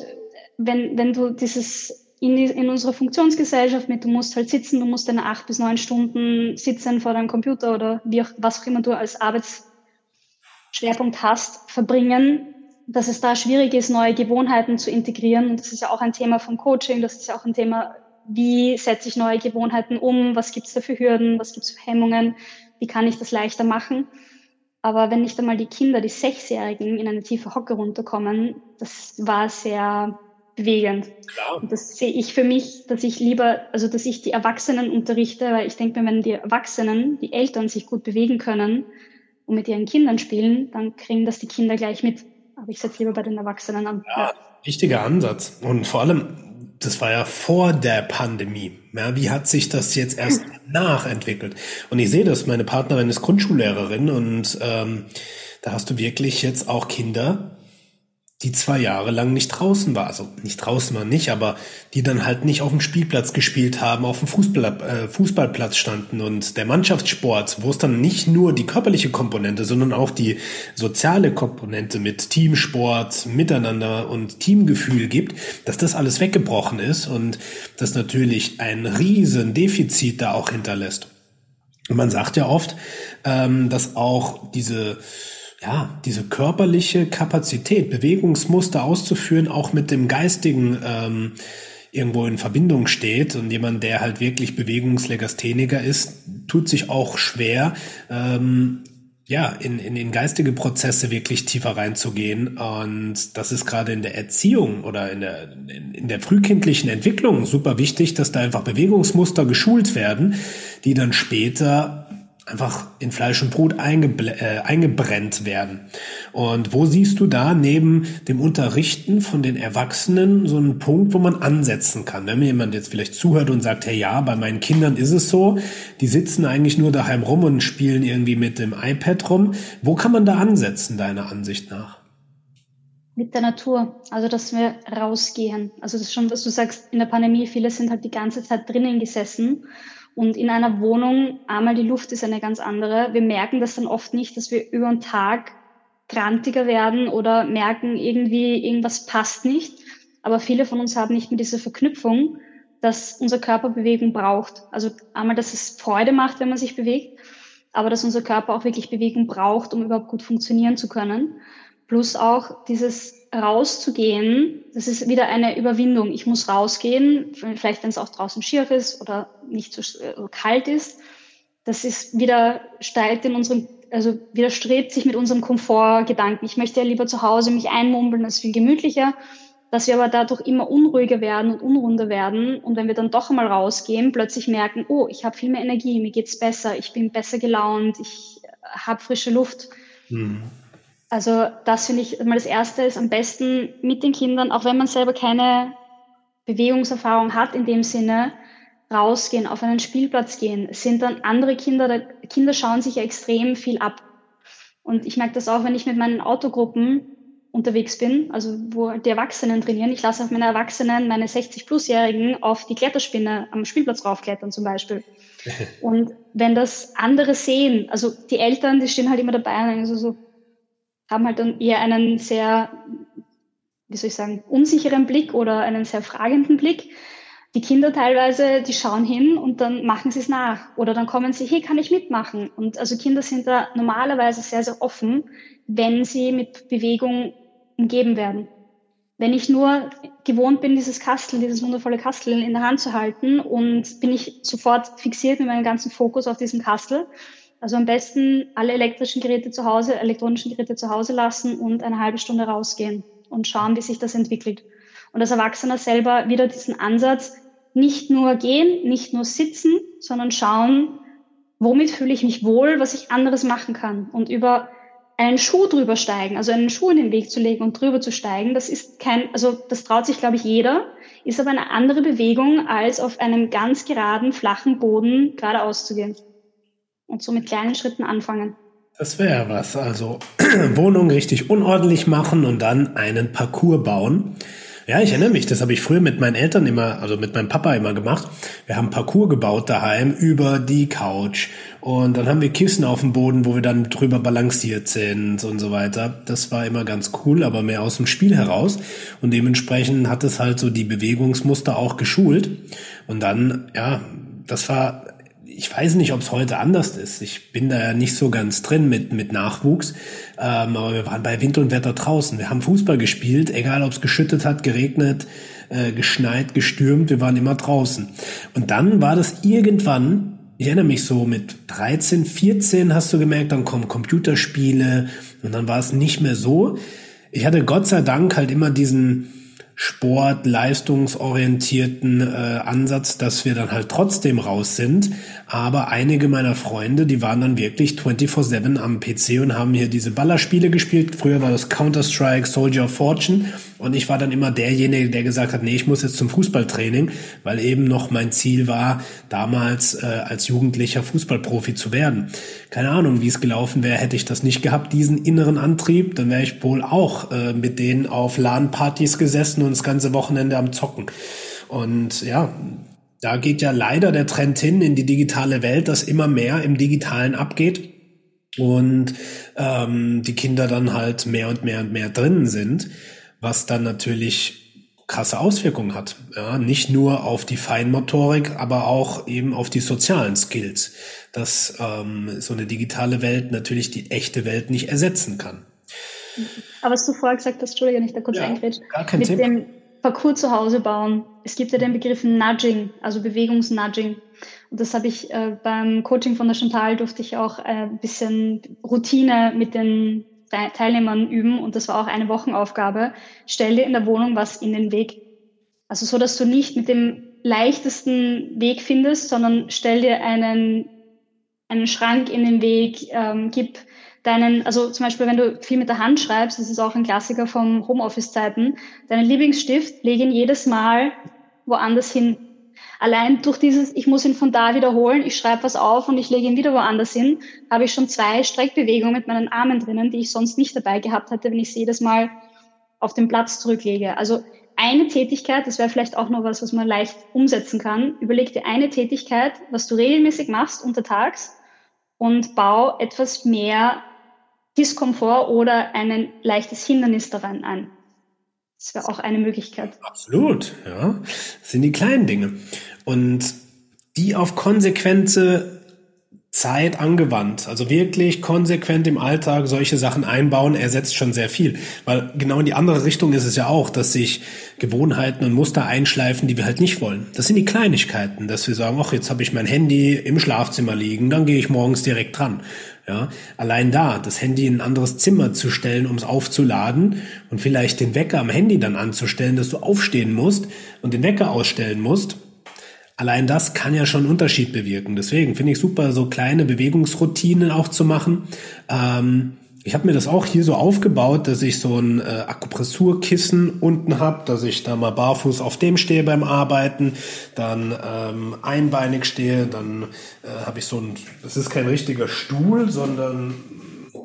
wenn, wenn du dieses in, in unserer Funktionsgesellschaft mit, du musst halt sitzen, du musst deine acht bis neun Stunden sitzen vor deinem Computer oder wie auch, was auch immer du als Arbeitsschwerpunkt hast, verbringen, dass es da schwierig ist, neue Gewohnheiten zu integrieren. Und das ist ja auch ein Thema vom Coaching, das ist ja auch ein Thema, wie setze ich neue Gewohnheiten um, was gibt es da für Hürden, was gibt es für Hemmungen, wie kann ich das leichter machen. Aber wenn nicht einmal die Kinder, die Sechsjährigen, in eine tiefe Hocke runterkommen, das war sehr bewegend. Klar. Und das sehe ich für mich, dass ich lieber, also dass ich die Erwachsenen unterrichte, weil ich denke mir, wenn die Erwachsenen, die Eltern sich gut bewegen können und mit ihren Kindern spielen, dann kriegen das die Kinder gleich mit. Aber ich setze lieber bei den Erwachsenen an. Ja, wichtiger Ansatz. Und vor allem, das war ja vor der Pandemie. Ja, wie hat sich das jetzt erst nachentwickelt? Und ich sehe das, meine Partnerin ist Grundschullehrerin und ähm, da hast du wirklich jetzt auch Kinder, die zwei Jahre lang nicht draußen war. Also nicht draußen war nicht, aber die dann halt nicht auf dem Spielplatz gespielt haben, auf dem Fußball, äh, Fußballplatz standen. Und der Mannschaftssport, wo es dann nicht nur die körperliche Komponente, sondern auch die soziale Komponente mit Teamsport, Miteinander und Teamgefühl gibt, dass das alles weggebrochen ist und das natürlich ein riesen Defizit da auch hinterlässt. Und man sagt ja oft, ähm, dass auch diese ja, diese körperliche Kapazität, Bewegungsmuster auszuführen, auch mit dem geistigen ähm, irgendwo in Verbindung steht. Und jemand, der halt wirklich Bewegungslegastheniker ist, tut sich auch schwer, ähm, ja, in, in, in geistige Prozesse wirklich tiefer reinzugehen. Und das ist gerade in der Erziehung oder in der, in, in der frühkindlichen Entwicklung super wichtig, dass da einfach Bewegungsmuster geschult werden, die dann später einfach in Fleisch und Brot äh, eingebrennt werden. Und wo siehst du da neben dem Unterrichten von den Erwachsenen so einen Punkt, wo man ansetzen kann? Wenn mir jemand jetzt vielleicht zuhört und sagt, hey ja, bei meinen Kindern ist es so, die sitzen eigentlich nur daheim rum und spielen irgendwie mit dem iPad rum. Wo kann man da ansetzen, deiner Ansicht nach? Mit der Natur, also dass wir rausgehen. Also das ist schon, was du sagst, in der Pandemie, viele sind halt die ganze Zeit drinnen gesessen und in einer Wohnung, einmal die Luft ist eine ganz andere. Wir merken das dann oft nicht, dass wir über den Tag krantiger werden oder merken irgendwie, irgendwas passt nicht. Aber viele von uns haben nicht mehr diese Verknüpfung, dass unser Körper Bewegung braucht. Also einmal, dass es Freude macht, wenn man sich bewegt, aber dass unser Körper auch wirklich Bewegung braucht, um überhaupt gut funktionieren zu können. Plus auch dieses rauszugehen, das ist wieder eine Überwindung. Ich muss rausgehen, vielleicht wenn es auch draußen schier ist oder nicht so äh, kalt ist. Das ist wieder steigt in unserem, also widerstrebt sich mit unserem Komfortgedanken. Ich möchte ja lieber zu Hause mich einmumbeln, das ist viel gemütlicher. Dass wir aber dadurch immer unruhiger werden und unrunder werden. Und wenn wir dann doch einmal rausgehen, plötzlich merken, oh, ich habe viel mehr Energie, mir geht's besser, ich bin besser gelaunt, ich habe frische Luft. Mhm also das finde ich mal das Erste ist am besten mit den Kindern, auch wenn man selber keine Bewegungserfahrung hat in dem Sinne, rausgehen, auf einen Spielplatz gehen. Es sind dann andere Kinder, Kinder schauen sich ja extrem viel ab. Und ich merke das auch, wenn ich mit meinen Autogruppen unterwegs bin, also wo die Erwachsenen trainieren. Ich lasse auch meine Erwachsenen, meine 60-Plus-Jährigen auf die Kletterspinne am Spielplatz raufklettern zum Beispiel. Und wenn das andere sehen, also die Eltern, die stehen halt immer dabei und so, so haben halt dann eher einen sehr, wie soll ich sagen, unsicheren Blick oder einen sehr fragenden Blick. Die Kinder teilweise, die schauen hin und dann machen sie es nach. Oder dann kommen sie, hey, kann ich mitmachen? Und also Kinder sind da normalerweise sehr, sehr offen, wenn sie mit Bewegung umgeben werden. Wenn ich nur gewohnt bin, dieses Kastel, dieses wundervolle Kastel in der Hand zu halten und bin ich sofort fixiert mit meinem ganzen Fokus auf diesem Kastel, also am besten alle elektrischen Geräte zu Hause, elektronischen Geräte zu Hause lassen und eine halbe Stunde rausgehen und schauen, wie sich das entwickelt. Und als Erwachsener selber wieder diesen Ansatz, nicht nur gehen, nicht nur sitzen, sondern schauen, womit fühle ich mich wohl, was ich anderes machen kann. Und über einen Schuh drüber steigen, also einen Schuh in den Weg zu legen und drüber zu steigen, das ist kein, also das traut sich, glaube ich, jeder, ist aber eine andere Bewegung, als auf einem ganz geraden, flachen Boden geradeaus zu gehen und so mit kleinen Schritten anfangen. Das wäre was. Also Wohnung richtig unordentlich machen und dann einen Parcours bauen. Ja, ich erinnere mich, das habe ich früher mit meinen Eltern immer, also mit meinem Papa immer gemacht. Wir haben Parcours gebaut daheim über die Couch und dann haben wir Kissen auf dem Boden, wo wir dann drüber balanciert sind und so weiter. Das war immer ganz cool, aber mehr aus dem Spiel heraus und dementsprechend hat es halt so die Bewegungsmuster auch geschult und dann, ja, das war ich weiß nicht, ob es heute anders ist. Ich bin da ja nicht so ganz drin mit, mit Nachwuchs. Ähm, aber wir waren bei Wind und Wetter draußen. Wir haben Fußball gespielt, egal ob es geschüttet hat, geregnet, äh, geschneit, gestürmt, wir waren immer draußen. Und dann war das irgendwann, ich erinnere mich so, mit 13, 14 hast du gemerkt, dann kommen Computerspiele und dann war es nicht mehr so. Ich hatte Gott sei Dank halt immer diesen, Sport, leistungsorientierten äh, Ansatz, dass wir dann halt trotzdem raus sind. Aber einige meiner Freunde, die waren dann wirklich 24-7 am PC und haben hier diese Ballerspiele gespielt. Früher war das Counter-Strike, Soldier of Fortune. Und ich war dann immer derjenige, der gesagt hat, nee, ich muss jetzt zum Fußballtraining, weil eben noch mein Ziel war, damals äh, als Jugendlicher Fußballprofi zu werden. Keine Ahnung, wie es gelaufen wäre, hätte ich das nicht gehabt, diesen inneren Antrieb, dann wäre ich wohl auch äh, mit denen auf LAN-Partys gesessen und das ganze Wochenende am Zocken. Und ja, da geht ja leider der Trend hin in die digitale Welt, dass immer mehr im Digitalen abgeht und ähm, die Kinder dann halt mehr und mehr und mehr drinnen sind was dann natürlich krasse Auswirkungen hat. Ja, nicht nur auf die Feinmotorik, aber auch eben auf die sozialen Skills, dass ähm, so eine digitale Welt natürlich die echte Welt nicht ersetzen kann. Aber was du vorher gesagt hast, Entschuldige, nicht da kurz ja, gar kein mit Thema. dem Parcours zu Hause bauen. Es gibt ja den Begriff Nudging, also Bewegungsnudging. Und das habe ich äh, beim Coaching von der Chantal durfte ich auch ein äh, bisschen Routine mit den Teilnehmern üben und das war auch eine Wochenaufgabe. Stell dir in der Wohnung was in den Weg. Also so, dass du nicht mit dem leichtesten Weg findest, sondern stell dir einen, einen Schrank in den Weg, ähm, gib deinen, also zum Beispiel, wenn du viel mit der Hand schreibst, das ist auch ein Klassiker vom Homeoffice-Zeiten, deinen Lieblingsstift, leg ihn jedes Mal woanders hin. Allein durch dieses, ich muss ihn von da wiederholen, ich schreibe was auf und ich lege ihn wieder woanders hin, habe ich schon zwei Streckbewegungen mit meinen Armen drinnen, die ich sonst nicht dabei gehabt hätte, wenn ich sie jedes Mal auf den Platz zurücklege. Also eine Tätigkeit, das wäre vielleicht auch noch was, was man leicht umsetzen kann. Überleg dir eine Tätigkeit, was du regelmäßig machst untertags und bau etwas mehr Diskomfort oder ein leichtes Hindernis daran ein. Das wäre auch eine Möglichkeit. Absolut, ja. Das sind die kleinen Dinge. Und die auf konsequente Zeit angewandt, also wirklich konsequent im Alltag solche Sachen einbauen, ersetzt schon sehr viel. Weil genau in die andere Richtung ist es ja auch, dass sich Gewohnheiten und Muster einschleifen, die wir halt nicht wollen. Das sind die Kleinigkeiten, dass wir sagen, ach, jetzt habe ich mein Handy im Schlafzimmer liegen, dann gehe ich morgens direkt dran. Ja, allein da, das Handy in ein anderes Zimmer zu stellen, um es aufzuladen und vielleicht den Wecker am Handy dann anzustellen, dass du aufstehen musst und den Wecker ausstellen musst, Allein das kann ja schon einen Unterschied bewirken. Deswegen finde ich super, so kleine Bewegungsroutinen auch zu machen. Ähm, ich habe mir das auch hier so aufgebaut, dass ich so ein äh, Akupressurkissen unten habe, dass ich da mal barfuß auf dem stehe beim Arbeiten, dann ähm, einbeinig stehe, dann äh, habe ich so ein, das ist kein richtiger Stuhl, sondern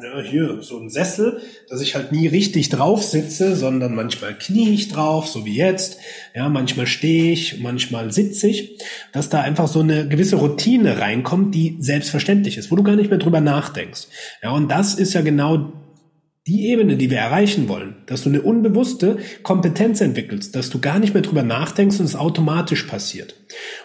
ja, hier so ein Sessel, dass ich halt nie richtig drauf sitze, sondern manchmal knie ich drauf, so wie jetzt. Ja, manchmal stehe ich, manchmal sitze ich, dass da einfach so eine gewisse Routine reinkommt, die selbstverständlich ist, wo du gar nicht mehr drüber nachdenkst. Ja, und das ist ja genau die Ebene, die wir erreichen wollen, dass du eine unbewusste Kompetenz entwickelst, dass du gar nicht mehr drüber nachdenkst und es automatisch passiert.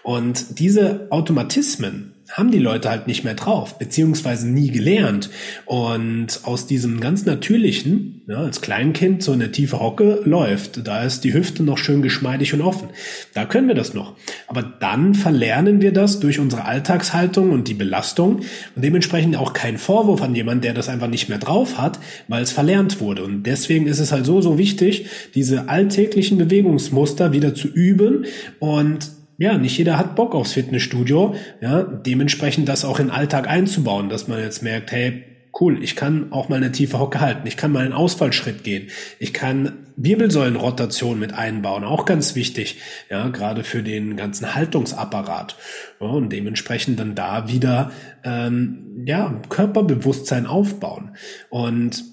Und diese Automatismen, haben die Leute halt nicht mehr drauf, beziehungsweise nie gelernt. Und aus diesem ganz natürlichen, ja, als Kleinkind so eine tiefe Hocke läuft, da ist die Hüfte noch schön geschmeidig und offen. Da können wir das noch. Aber dann verlernen wir das durch unsere Alltagshaltung und die Belastung und dementsprechend auch kein Vorwurf an jemanden, der das einfach nicht mehr drauf hat, weil es verlernt wurde. Und deswegen ist es halt so, so wichtig, diese alltäglichen Bewegungsmuster wieder zu üben und ja, nicht jeder hat Bock aufs Fitnessstudio, ja, dementsprechend das auch in den Alltag einzubauen, dass man jetzt merkt, hey, cool, ich kann auch mal eine tiefe Hocke halten, ich kann mal einen Ausfallschritt gehen, ich kann Wirbelsäulenrotation mit einbauen, auch ganz wichtig, ja, gerade für den ganzen Haltungsapparat ja, und dementsprechend dann da wieder ähm, ja Körperbewusstsein aufbauen und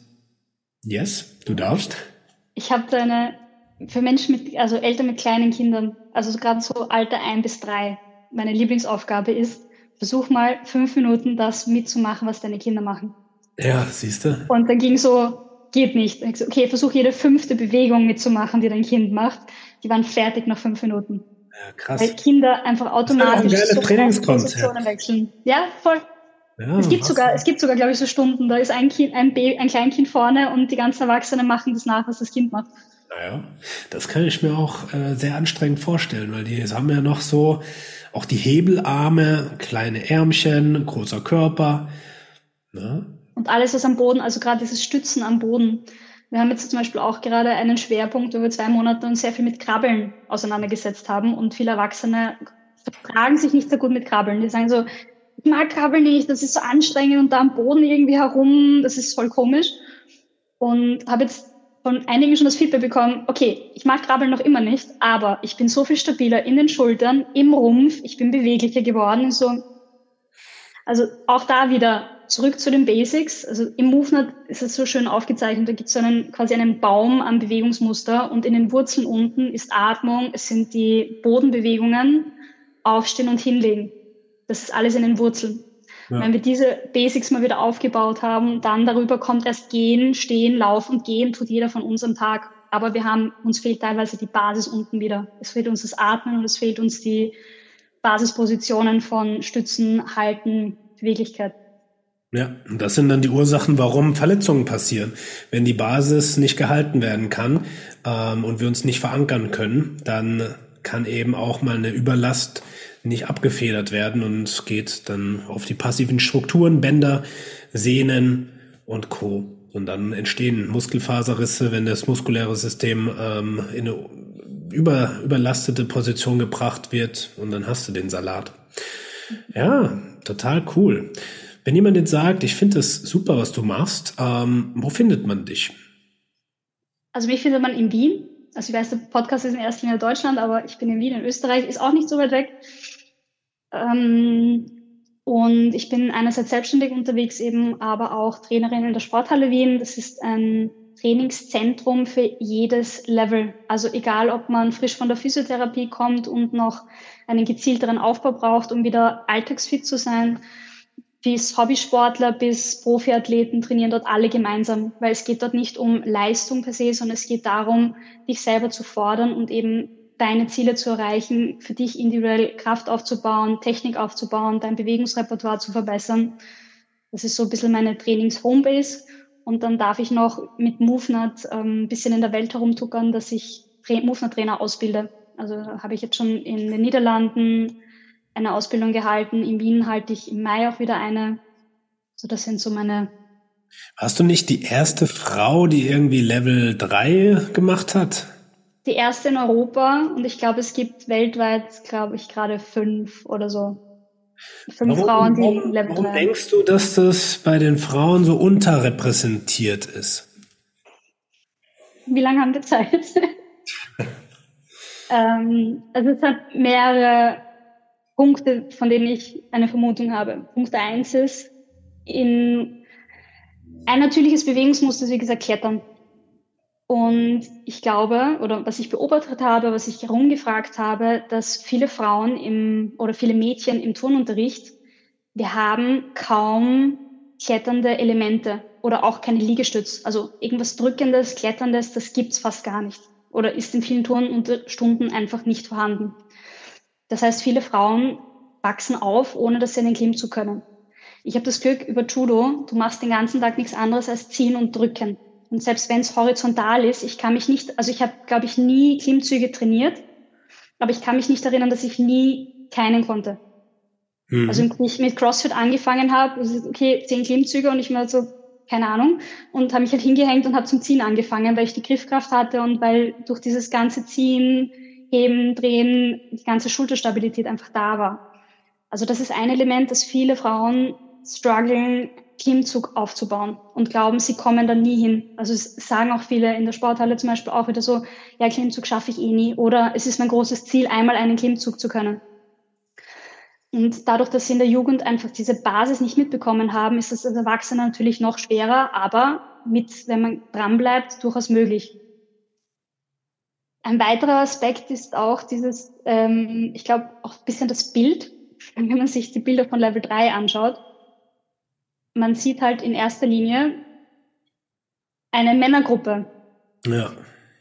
yes, du darfst. Ich habe deine für Menschen mit, also Eltern mit kleinen Kindern, also gerade so Alter ein bis drei, meine Lieblingsaufgabe ist, versuch mal fünf Minuten das mitzumachen, was deine Kinder machen. Ja, siehst du. Und dann ging so, geht nicht. So, okay, versuch jede fünfte Bewegung mitzumachen, die dein Kind macht. Die waren fertig nach fünf Minuten. Ja, krass. Weil Kinder einfach automatisch das ist ein Trainingskonzept. wechseln. Ja, voll. Ja, es gibt sogar, es gibt sogar, glaube ich, so Stunden, da ist ein Kind, ein, Baby, ein Kleinkind vorne und die ganzen Erwachsenen machen das nach, was das Kind macht. Naja, das kann ich mir auch äh, sehr anstrengend vorstellen, weil die haben ja noch so auch die Hebelarme, kleine Ärmchen, großer Körper. Ne? Und alles, was am Boden, also gerade dieses Stützen am Boden. Wir haben jetzt zum Beispiel auch gerade einen Schwerpunkt, wo wir zwei Monate uns sehr viel mit Krabbeln auseinandergesetzt haben und viele Erwachsene vertragen sich nicht so gut mit Krabbeln. Die sagen so, ich mag Krabbeln nicht, das ist so anstrengend und da am Boden irgendwie herum, das ist voll komisch. Und habe jetzt von einigen schon das Feedback bekommen, okay, ich mag Krabbeln noch immer nicht, aber ich bin so viel stabiler in den Schultern, im Rumpf, ich bin beweglicher geworden. So. Also auch da wieder zurück zu den Basics. Also im MoveNet ist es so schön aufgezeichnet, da gibt es so einen, quasi einen Baum am Bewegungsmuster und in den Wurzeln unten ist Atmung, es sind die Bodenbewegungen, Aufstehen und Hinlegen. Das ist alles in den Wurzeln. Ja. Wenn wir diese Basics mal wieder aufgebaut haben, dann darüber kommt erst Gehen, Stehen, Laufen, Gehen tut jeder von uns am Tag. aber wir haben, uns fehlt teilweise die Basis unten wieder. Es fehlt uns das Atmen und es fehlt uns die Basispositionen von Stützen, Halten, Beweglichkeit. Ja, und das sind dann die Ursachen, warum Verletzungen passieren. Wenn die Basis nicht gehalten werden kann ähm, und wir uns nicht verankern können, dann kann eben auch mal eine Überlast nicht abgefedert werden und geht dann auf die passiven Strukturen, Bänder, Sehnen und Co. Und dann entstehen Muskelfaserrisse, wenn das muskuläre System ähm, in eine über, überlastete Position gebracht wird und dann hast du den Salat. Ja, total cool. Wenn jemand jetzt sagt, ich finde das super, was du machst, ähm, wo findet man dich? Also mich findet man in Wien. Also ich weiß, der Podcast ist in erster Linie Deutschland, aber ich bin in Wien, in Österreich, ist auch nicht so weit weg. Ähm, und ich bin einerseits selbstständig unterwegs eben, aber auch Trainerin in der Sporthalle Wien. Das ist ein Trainingszentrum für jedes Level. Also egal, ob man frisch von der Physiotherapie kommt und noch einen gezielteren Aufbau braucht, um wieder alltagsfit zu sein, bis Hobbysportler bis Profiathleten trainieren dort alle gemeinsam, weil es geht dort nicht um Leistung per se, sondern es geht darum, dich selber zu fordern und eben deine Ziele zu erreichen, für dich individuell Kraft aufzubauen, Technik aufzubauen, dein Bewegungsrepertoire zu verbessern. Das ist so ein bisschen meine Trainings-Homebase. Und dann darf ich noch mit MoveNut ähm, ein bisschen in der Welt herumtuckern, dass ich MoveNut-Trainer ausbilde. Also habe ich jetzt schon in den Niederlanden eine Ausbildung gehalten. In Wien halte ich im Mai auch wieder eine. So, das sind so meine. Hast du nicht die erste Frau, die irgendwie Level 3 gemacht hat? Die erste in Europa und ich glaube, es gibt weltweit, glaube ich, gerade fünf oder so. Fünf warum, Frauen, die warum, Level warum 3 denkst du, dass das bei den Frauen so unterrepräsentiert ist? Wie lange haben wir Zeit? ähm, also es hat mehrere Punkte, von denen ich eine Vermutung habe. Punkt eins ist, in ein natürliches Bewegungsmuster ist, wie gesagt, Klettern. Und ich glaube, oder was ich beobachtet habe, was ich herumgefragt habe, dass viele Frauen im, oder viele Mädchen im Turnunterricht, wir haben kaum kletternde Elemente oder auch keine Liegestütz. Also irgendwas Drückendes, Kletterndes, das gibt's fast gar nicht. Oder ist in vielen Turnstunden einfach nicht vorhanden. Das heißt, viele Frauen wachsen auf, ohne dass sie einen Klimmzug können. Ich habe das Glück über Judo, du machst den ganzen Tag nichts anderes als ziehen und drücken. Und selbst wenn es horizontal ist, ich kann mich nicht, also ich habe, glaube ich, nie Klimmzüge trainiert, aber ich kann mich nicht erinnern, dass ich nie keinen konnte. Mhm. Also ich mit CrossFit angefangen habe, okay, zehn Klimmzüge und ich mir so, keine Ahnung, und habe mich halt hingehängt und habe zum Ziehen angefangen, weil ich die Griffkraft hatte und weil durch dieses ganze Ziehen Heben, Drehen, die ganze Schulterstabilität einfach da war. Also das ist ein Element, dass viele Frauen strugglen, Klimmzug aufzubauen und glauben, sie kommen da nie hin. Also sagen auch viele in der Sporthalle zum Beispiel auch wieder so, ja, Klimmzug schaffe ich eh nie oder es ist mein großes Ziel, einmal einen Klimmzug zu können. Und dadurch, dass sie in der Jugend einfach diese Basis nicht mitbekommen haben, ist es als Erwachsener natürlich noch schwerer, aber mit, wenn man dranbleibt, durchaus möglich. Ein weiterer Aspekt ist auch dieses, ähm, ich glaube, auch ein bisschen das Bild. Wenn man sich die Bilder von Level 3 anschaut, man sieht halt in erster Linie eine Männergruppe. Ja.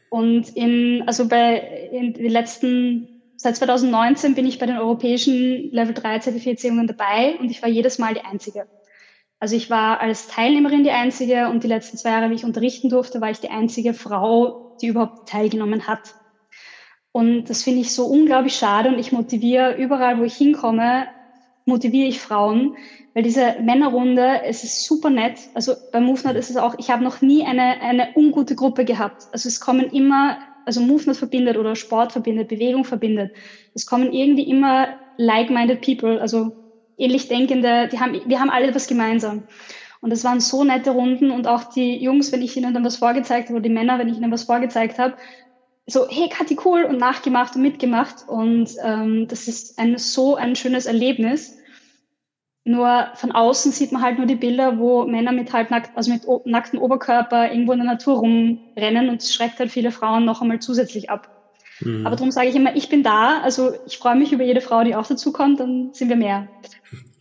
Und in, also bei, in den letzten, seit 2019 bin ich bei den europäischen Level 3 Zertifizierungen dabei und ich war jedes Mal die Einzige. Also ich war als Teilnehmerin die Einzige und die letzten zwei Jahre, wie ich unterrichten durfte, war ich die einzige Frau, die überhaupt teilgenommen hat. Und das finde ich so unglaublich schade und ich motiviere überall, wo ich hinkomme, motiviere ich Frauen, weil diese Männerrunde, es ist super nett. Also bei MoveNet ist es auch, ich habe noch nie eine, eine ungute Gruppe gehabt. Also es kommen immer, also MoveNet verbindet oder Sport verbindet, Bewegung verbindet. Es kommen irgendwie immer like-minded people, also ähnlich denkende, die haben, wir haben alle was gemeinsam. Und es waren so nette Runden und auch die Jungs, wenn ich ihnen dann was vorgezeigt habe, oder die Männer, wenn ich ihnen was vorgezeigt habe, so, hey Kathi, cool und nachgemacht und mitgemacht. Und ähm, das ist ein, so ein schönes Erlebnis. Nur von außen sieht man halt nur die Bilder, wo Männer mit halt nackt, also mit nacktem Oberkörper irgendwo in der Natur rumrennen und es schreckt halt viele Frauen noch einmal zusätzlich ab. Mhm. Aber darum sage ich immer, ich bin da, also ich freue mich über jede Frau, die auch dazu kommt, dann sind wir mehr.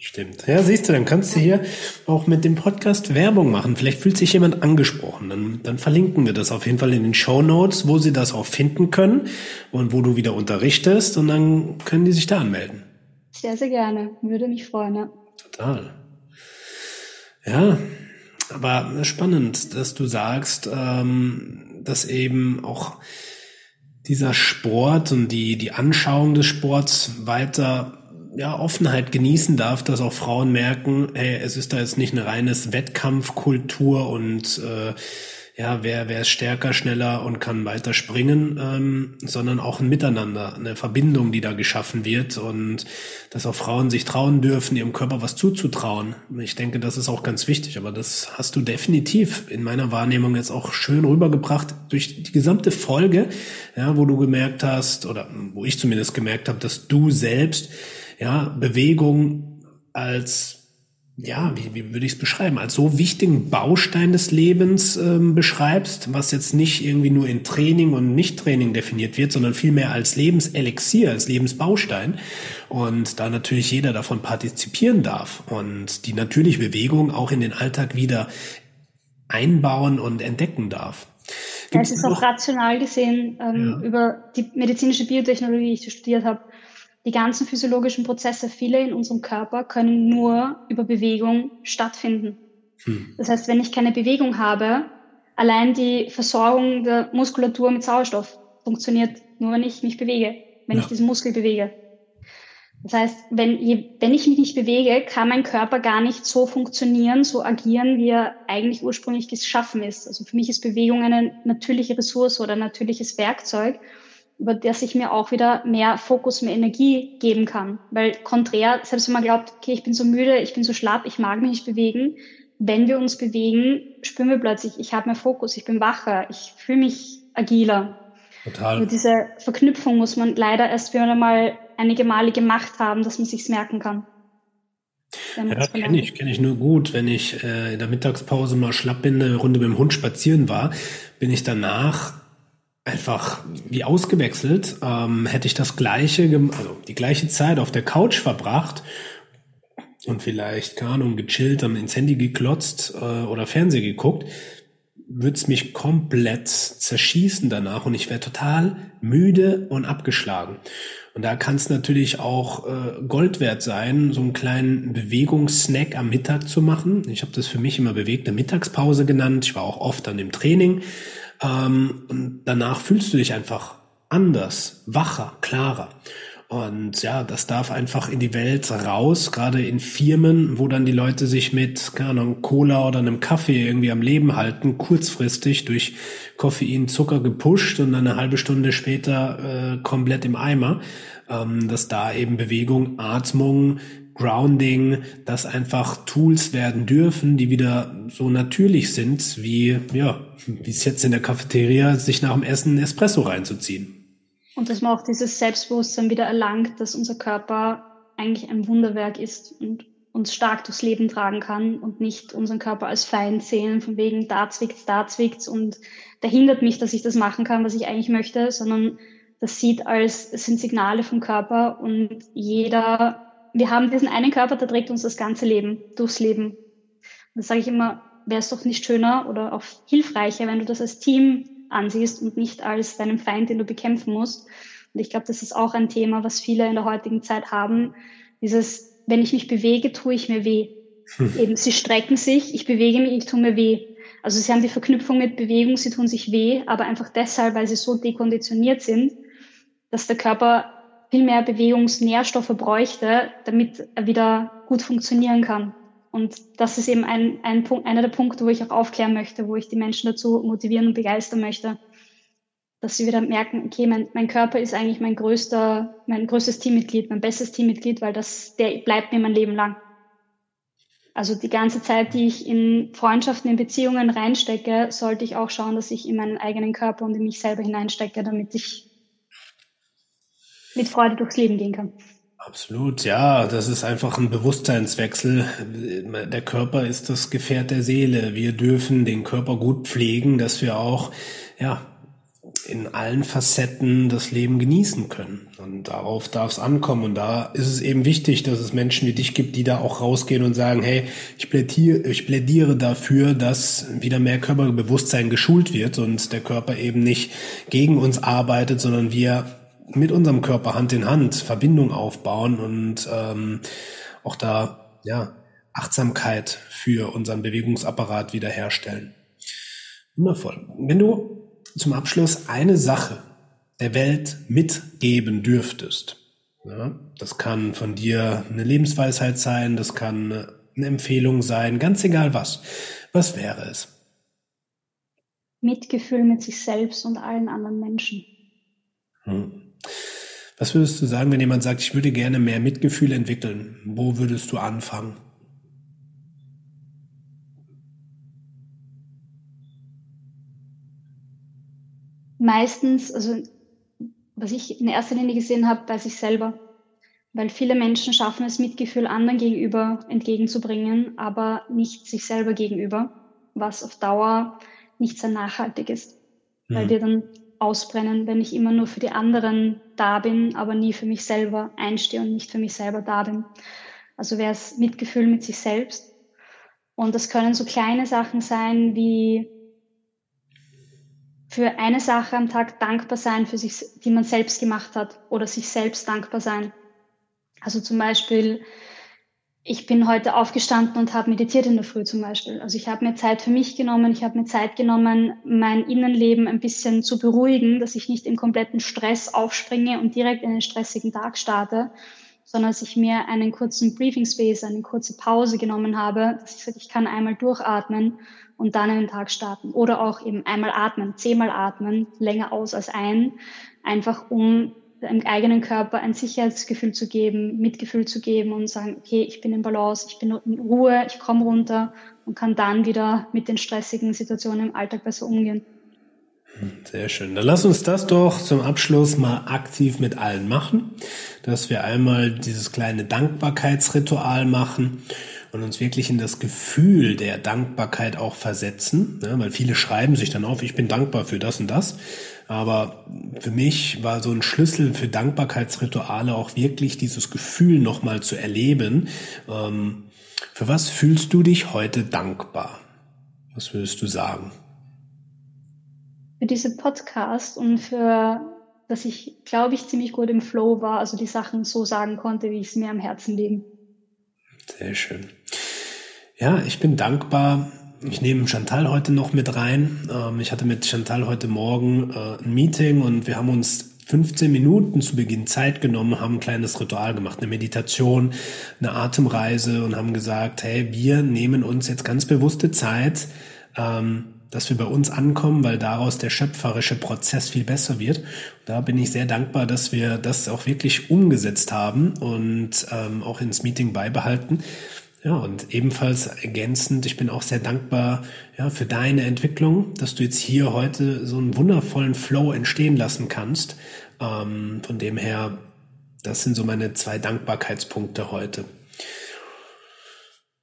Stimmt. Ja, siehst du, dann kannst du hier auch mit dem Podcast Werbung machen. Vielleicht fühlt sich jemand angesprochen. Dann, dann verlinken wir das auf jeden Fall in den Show Notes, wo sie das auch finden können und wo du wieder unterrichtest und dann können die sich da anmelden. Sehr, sehr gerne. Würde mich freuen, ja. Total. Ja, aber spannend, dass du sagst, ähm, dass eben auch dieser Sport und die, die Anschauung des Sports weiter ja, Offenheit genießen darf, dass auch Frauen merken, hey, es ist da jetzt nicht eine reines Wettkampfkultur und äh, ja, wer, wer ist stärker, schneller und kann weiter springen, ähm, sondern auch ein Miteinander, eine Verbindung, die da geschaffen wird und dass auch Frauen sich trauen dürfen, ihrem Körper was zuzutrauen. Ich denke, das ist auch ganz wichtig, aber das hast du definitiv in meiner Wahrnehmung jetzt auch schön rübergebracht durch die gesamte Folge, ja, wo du gemerkt hast, oder wo ich zumindest gemerkt habe, dass du selbst ja, Bewegung als ja, wie, wie würde ich es beschreiben, als so wichtigen Baustein des Lebens ähm, beschreibst, was jetzt nicht irgendwie nur in Training und Nicht-Training definiert wird, sondern vielmehr als Lebenselixier, als Lebensbaustein. Und da natürlich jeder davon partizipieren darf und die natürliche Bewegung auch in den Alltag wieder einbauen und entdecken darf. Gibt's es ist auch rational gesehen ähm, ja. über die medizinische Biotechnologie, die ich studiert habe, die ganzen physiologischen Prozesse, viele in unserem Körper, können nur über Bewegung stattfinden. Hm. Das heißt, wenn ich keine Bewegung habe, allein die Versorgung der Muskulatur mit Sauerstoff funktioniert nur, wenn ich mich bewege, wenn ja. ich diesen Muskel bewege. Das heißt, wenn, wenn ich mich nicht bewege, kann mein Körper gar nicht so funktionieren, so agieren, wie er eigentlich ursprünglich geschaffen ist. Also für mich ist Bewegung eine natürliche Ressource oder ein natürliches Werkzeug über das ich mir auch wieder mehr Fokus, mehr Energie geben kann. Weil konträr, selbst wenn man glaubt, okay, ich bin so müde, ich bin so schlapp, ich mag mich nicht bewegen, wenn wir uns bewegen, spüren wir plötzlich, ich habe mehr Fokus, ich bin wacher, ich fühle mich agiler. Total. Und diese Verknüpfung muss man leider erst wieder mal einige Male gemacht haben, dass man sich's merken kann. Ja, kenne ich, kenne ich nur gut. Wenn ich äh, in der Mittagspause mal schlapp bin, eine Runde mit dem Hund spazieren war, bin ich danach einfach wie ausgewechselt, ähm, hätte ich das gleiche, also die gleiche Zeit auf der Couch verbracht und vielleicht, keine Ahnung, gechillt, dann ins Handy geklotzt äh, oder Fernseh geguckt, würde es mich komplett zerschießen danach und ich wäre total müde und abgeschlagen. Und da kann es natürlich auch äh, Gold wert sein, so einen kleinen Bewegungssnack am Mittag zu machen. Ich habe das für mich immer bewegte Mittagspause genannt. Ich war auch oft an dem Training ähm, und danach fühlst du dich einfach anders, wacher, klarer. Und ja, das darf einfach in die Welt raus, gerade in Firmen, wo dann die Leute sich mit, keine Ahnung, Cola oder einem Kaffee irgendwie am Leben halten, kurzfristig durch Koffein, Zucker gepusht und dann eine halbe Stunde später äh, komplett im Eimer, ähm, dass da eben Bewegung, Atmung, Grounding, dass einfach Tools werden dürfen, die wieder so natürlich sind, wie, ja, wie es jetzt in der Cafeteria, sich nach dem Essen ein Espresso reinzuziehen. Und dass man auch dieses Selbstbewusstsein wieder erlangt, dass unser Körper eigentlich ein Wunderwerk ist und uns stark durchs Leben tragen kann und nicht unseren Körper als Feind sehen, von wegen da zwickt's, da zwickt's und da hindert mich, dass ich das machen kann, was ich eigentlich möchte, sondern das sieht als, es sind Signale vom Körper und jeder wir haben diesen einen Körper, der trägt uns das ganze Leben, durchs Leben. Und da sage ich immer, wäre es doch nicht schöner oder auch hilfreicher, wenn du das als Team ansiehst und nicht als deinen Feind, den du bekämpfen musst. Und ich glaube, das ist auch ein Thema, was viele in der heutigen Zeit haben. Dieses, wenn ich mich bewege, tue ich mir weh. Hm. Eben, sie strecken sich, ich bewege mich, ich tue mir weh. Also sie haben die Verknüpfung mit Bewegung, sie tun sich weh, aber einfach deshalb, weil sie so dekonditioniert sind, dass der Körper viel mehr Bewegungsnährstoffe bräuchte, damit er wieder gut funktionieren kann. Und das ist eben ein, ein Punkt, einer der Punkte, wo ich auch aufklären möchte, wo ich die Menschen dazu motivieren und begeistern möchte, dass sie wieder merken, okay, mein, mein Körper ist eigentlich mein größter, mein größtes Teammitglied, mein bestes Teammitglied, weil das, der bleibt mir mein Leben lang. Also die ganze Zeit, die ich in Freundschaften, in Beziehungen reinstecke, sollte ich auch schauen, dass ich in meinen eigenen Körper und in mich selber hineinstecke, damit ich mit Freude durchs Leben gehen kann. Absolut, ja, das ist einfach ein Bewusstseinswechsel. Der Körper ist das Gefährt der Seele. Wir dürfen den Körper gut pflegen, dass wir auch, ja, in allen Facetten das Leben genießen können. Und darauf darf es ankommen. Und da ist es eben wichtig, dass es Menschen wie dich gibt, die da auch rausgehen und sagen, hey, ich plädiere, ich plädiere dafür, dass wieder mehr Körperbewusstsein geschult wird und der Körper eben nicht gegen uns arbeitet, sondern wir mit unserem Körper Hand in Hand Verbindung aufbauen und ähm, auch da ja Achtsamkeit für unseren Bewegungsapparat wiederherstellen. Wundervoll. Wenn du zum Abschluss eine Sache der Welt mitgeben dürftest, ja, das kann von dir eine Lebensweisheit sein, das kann eine Empfehlung sein, ganz egal was. Was wäre es? Mitgefühl mit sich selbst und allen anderen Menschen. Hm. Was würdest du sagen, wenn jemand sagt, ich würde gerne mehr Mitgefühl entwickeln? Wo würdest du anfangen? meistens, also was ich in erster Linie gesehen habe, bei sich selber. Weil viele Menschen schaffen es, Mitgefühl anderen gegenüber entgegenzubringen, aber nicht sich selber gegenüber, was auf Dauer nicht sehr nachhaltig ist. Mhm. Weil wir dann ausbrennen, wenn ich immer nur für die anderen da bin, aber nie für mich selber einstehe und nicht für mich selber da bin. Also wäre es Mitgefühl mit sich selbst. Und das können so kleine Sachen sein wie für eine Sache am Tag dankbar sein, für sich, die man selbst gemacht hat oder sich selbst dankbar sein. Also zum Beispiel, ich bin heute aufgestanden und habe meditiert in der Früh zum Beispiel. Also ich habe mir Zeit für mich genommen, ich habe mir Zeit genommen, mein Innenleben ein bisschen zu beruhigen, dass ich nicht im kompletten Stress aufspringe und direkt in einen stressigen Tag starte, sondern dass ich mir einen kurzen Briefing Space, eine kurze Pause genommen habe, dass ich sage, ich kann einmal durchatmen und dann in den Tag starten. Oder auch eben einmal atmen, zehnmal atmen, länger aus als ein, einfach um dem eigenen Körper ein Sicherheitsgefühl zu geben, Mitgefühl zu geben und sagen, okay, ich bin in Balance, ich bin in Ruhe, ich komme runter und kann dann wieder mit den stressigen Situationen im Alltag besser umgehen. Sehr schön. Dann lass uns das doch zum Abschluss mal aktiv mit allen machen, dass wir einmal dieses kleine Dankbarkeitsritual machen und uns wirklich in das Gefühl der Dankbarkeit auch versetzen, ne? weil viele schreiben sich dann auf, ich bin dankbar für das und das. Aber für mich war so ein Schlüssel für Dankbarkeitsrituale auch wirklich dieses Gefühl nochmal zu erleben. Ähm, für was fühlst du dich heute dankbar? Was würdest du sagen? für diese Podcast und für, dass ich, glaube ich, ziemlich gut im Flow war, also die Sachen so sagen konnte, wie ich es mir am Herzen liegen. Sehr schön. Ja, ich bin dankbar. Ich nehme Chantal heute noch mit rein. Ähm, ich hatte mit Chantal heute Morgen äh, ein Meeting und wir haben uns 15 Minuten zu Beginn Zeit genommen, haben ein kleines Ritual gemacht, eine Meditation, eine Atemreise und haben gesagt, hey, wir nehmen uns jetzt ganz bewusste Zeit, ähm, dass wir bei uns ankommen, weil daraus der schöpferische Prozess viel besser wird. Da bin ich sehr dankbar, dass wir das auch wirklich umgesetzt haben und ähm, auch ins Meeting beibehalten. Ja, und ebenfalls ergänzend, ich bin auch sehr dankbar ja, für deine Entwicklung, dass du jetzt hier heute so einen wundervollen Flow entstehen lassen kannst. Ähm, von dem her, das sind so meine zwei Dankbarkeitspunkte heute.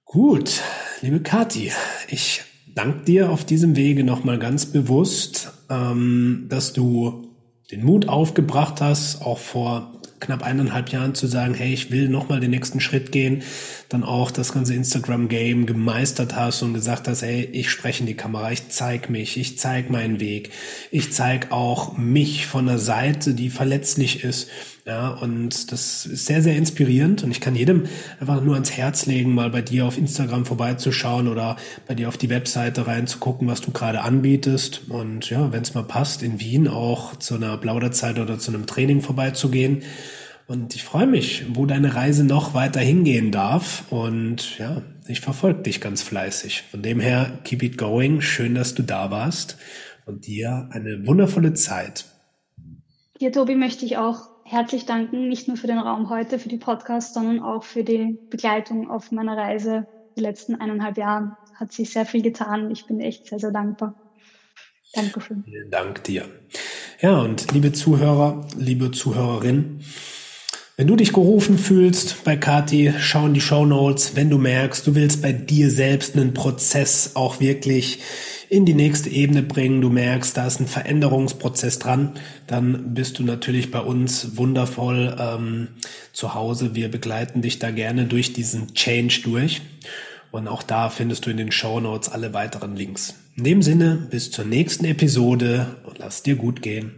Gut, liebe Kati, ich danke dir auf diesem Wege nochmal ganz bewusst, ähm, dass du den Mut aufgebracht hast, auch vor knapp eineinhalb Jahren zu sagen, hey, ich will nochmal den nächsten Schritt gehen, dann auch das ganze Instagram-Game gemeistert hast und gesagt hast, hey, ich spreche in die Kamera, ich zeig mich, ich zeig meinen Weg, ich zeig auch mich von der Seite, die verletzlich ist. Ja, und das ist sehr, sehr inspirierend und ich kann jedem einfach nur ans Herz legen, mal bei dir auf Instagram vorbeizuschauen oder bei dir auf die Webseite reinzugucken, was du gerade anbietest. Und ja, wenn es mal passt, in Wien auch zu einer Plauderzeit oder zu einem Training vorbeizugehen. Und ich freue mich, wo deine Reise noch weiter hingehen darf. Und ja, ich verfolge dich ganz fleißig. Von dem her, keep it going. Schön, dass du da warst. Und dir eine wundervolle Zeit. Dir, Tobi, möchte ich auch herzlich danken, nicht nur für den Raum heute, für die Podcast, sondern auch für die Begleitung auf meiner Reise die letzten eineinhalb Jahre. Hat sich sehr viel getan. Ich bin echt sehr, sehr dankbar. Dankeschön. Vielen Dank dir. Ja, und liebe Zuhörer, liebe Zuhörerin, wenn du dich gerufen fühlst bei Kati, schau in die Show Notes. Wenn du merkst, du willst bei dir selbst einen Prozess auch wirklich in die nächste Ebene bringen, du merkst, da ist ein Veränderungsprozess dran, dann bist du natürlich bei uns wundervoll ähm, zu Hause. Wir begleiten dich da gerne durch diesen Change durch. Und auch da findest du in den Show Notes alle weiteren Links. In dem Sinne, bis zur nächsten Episode und lass dir gut gehen.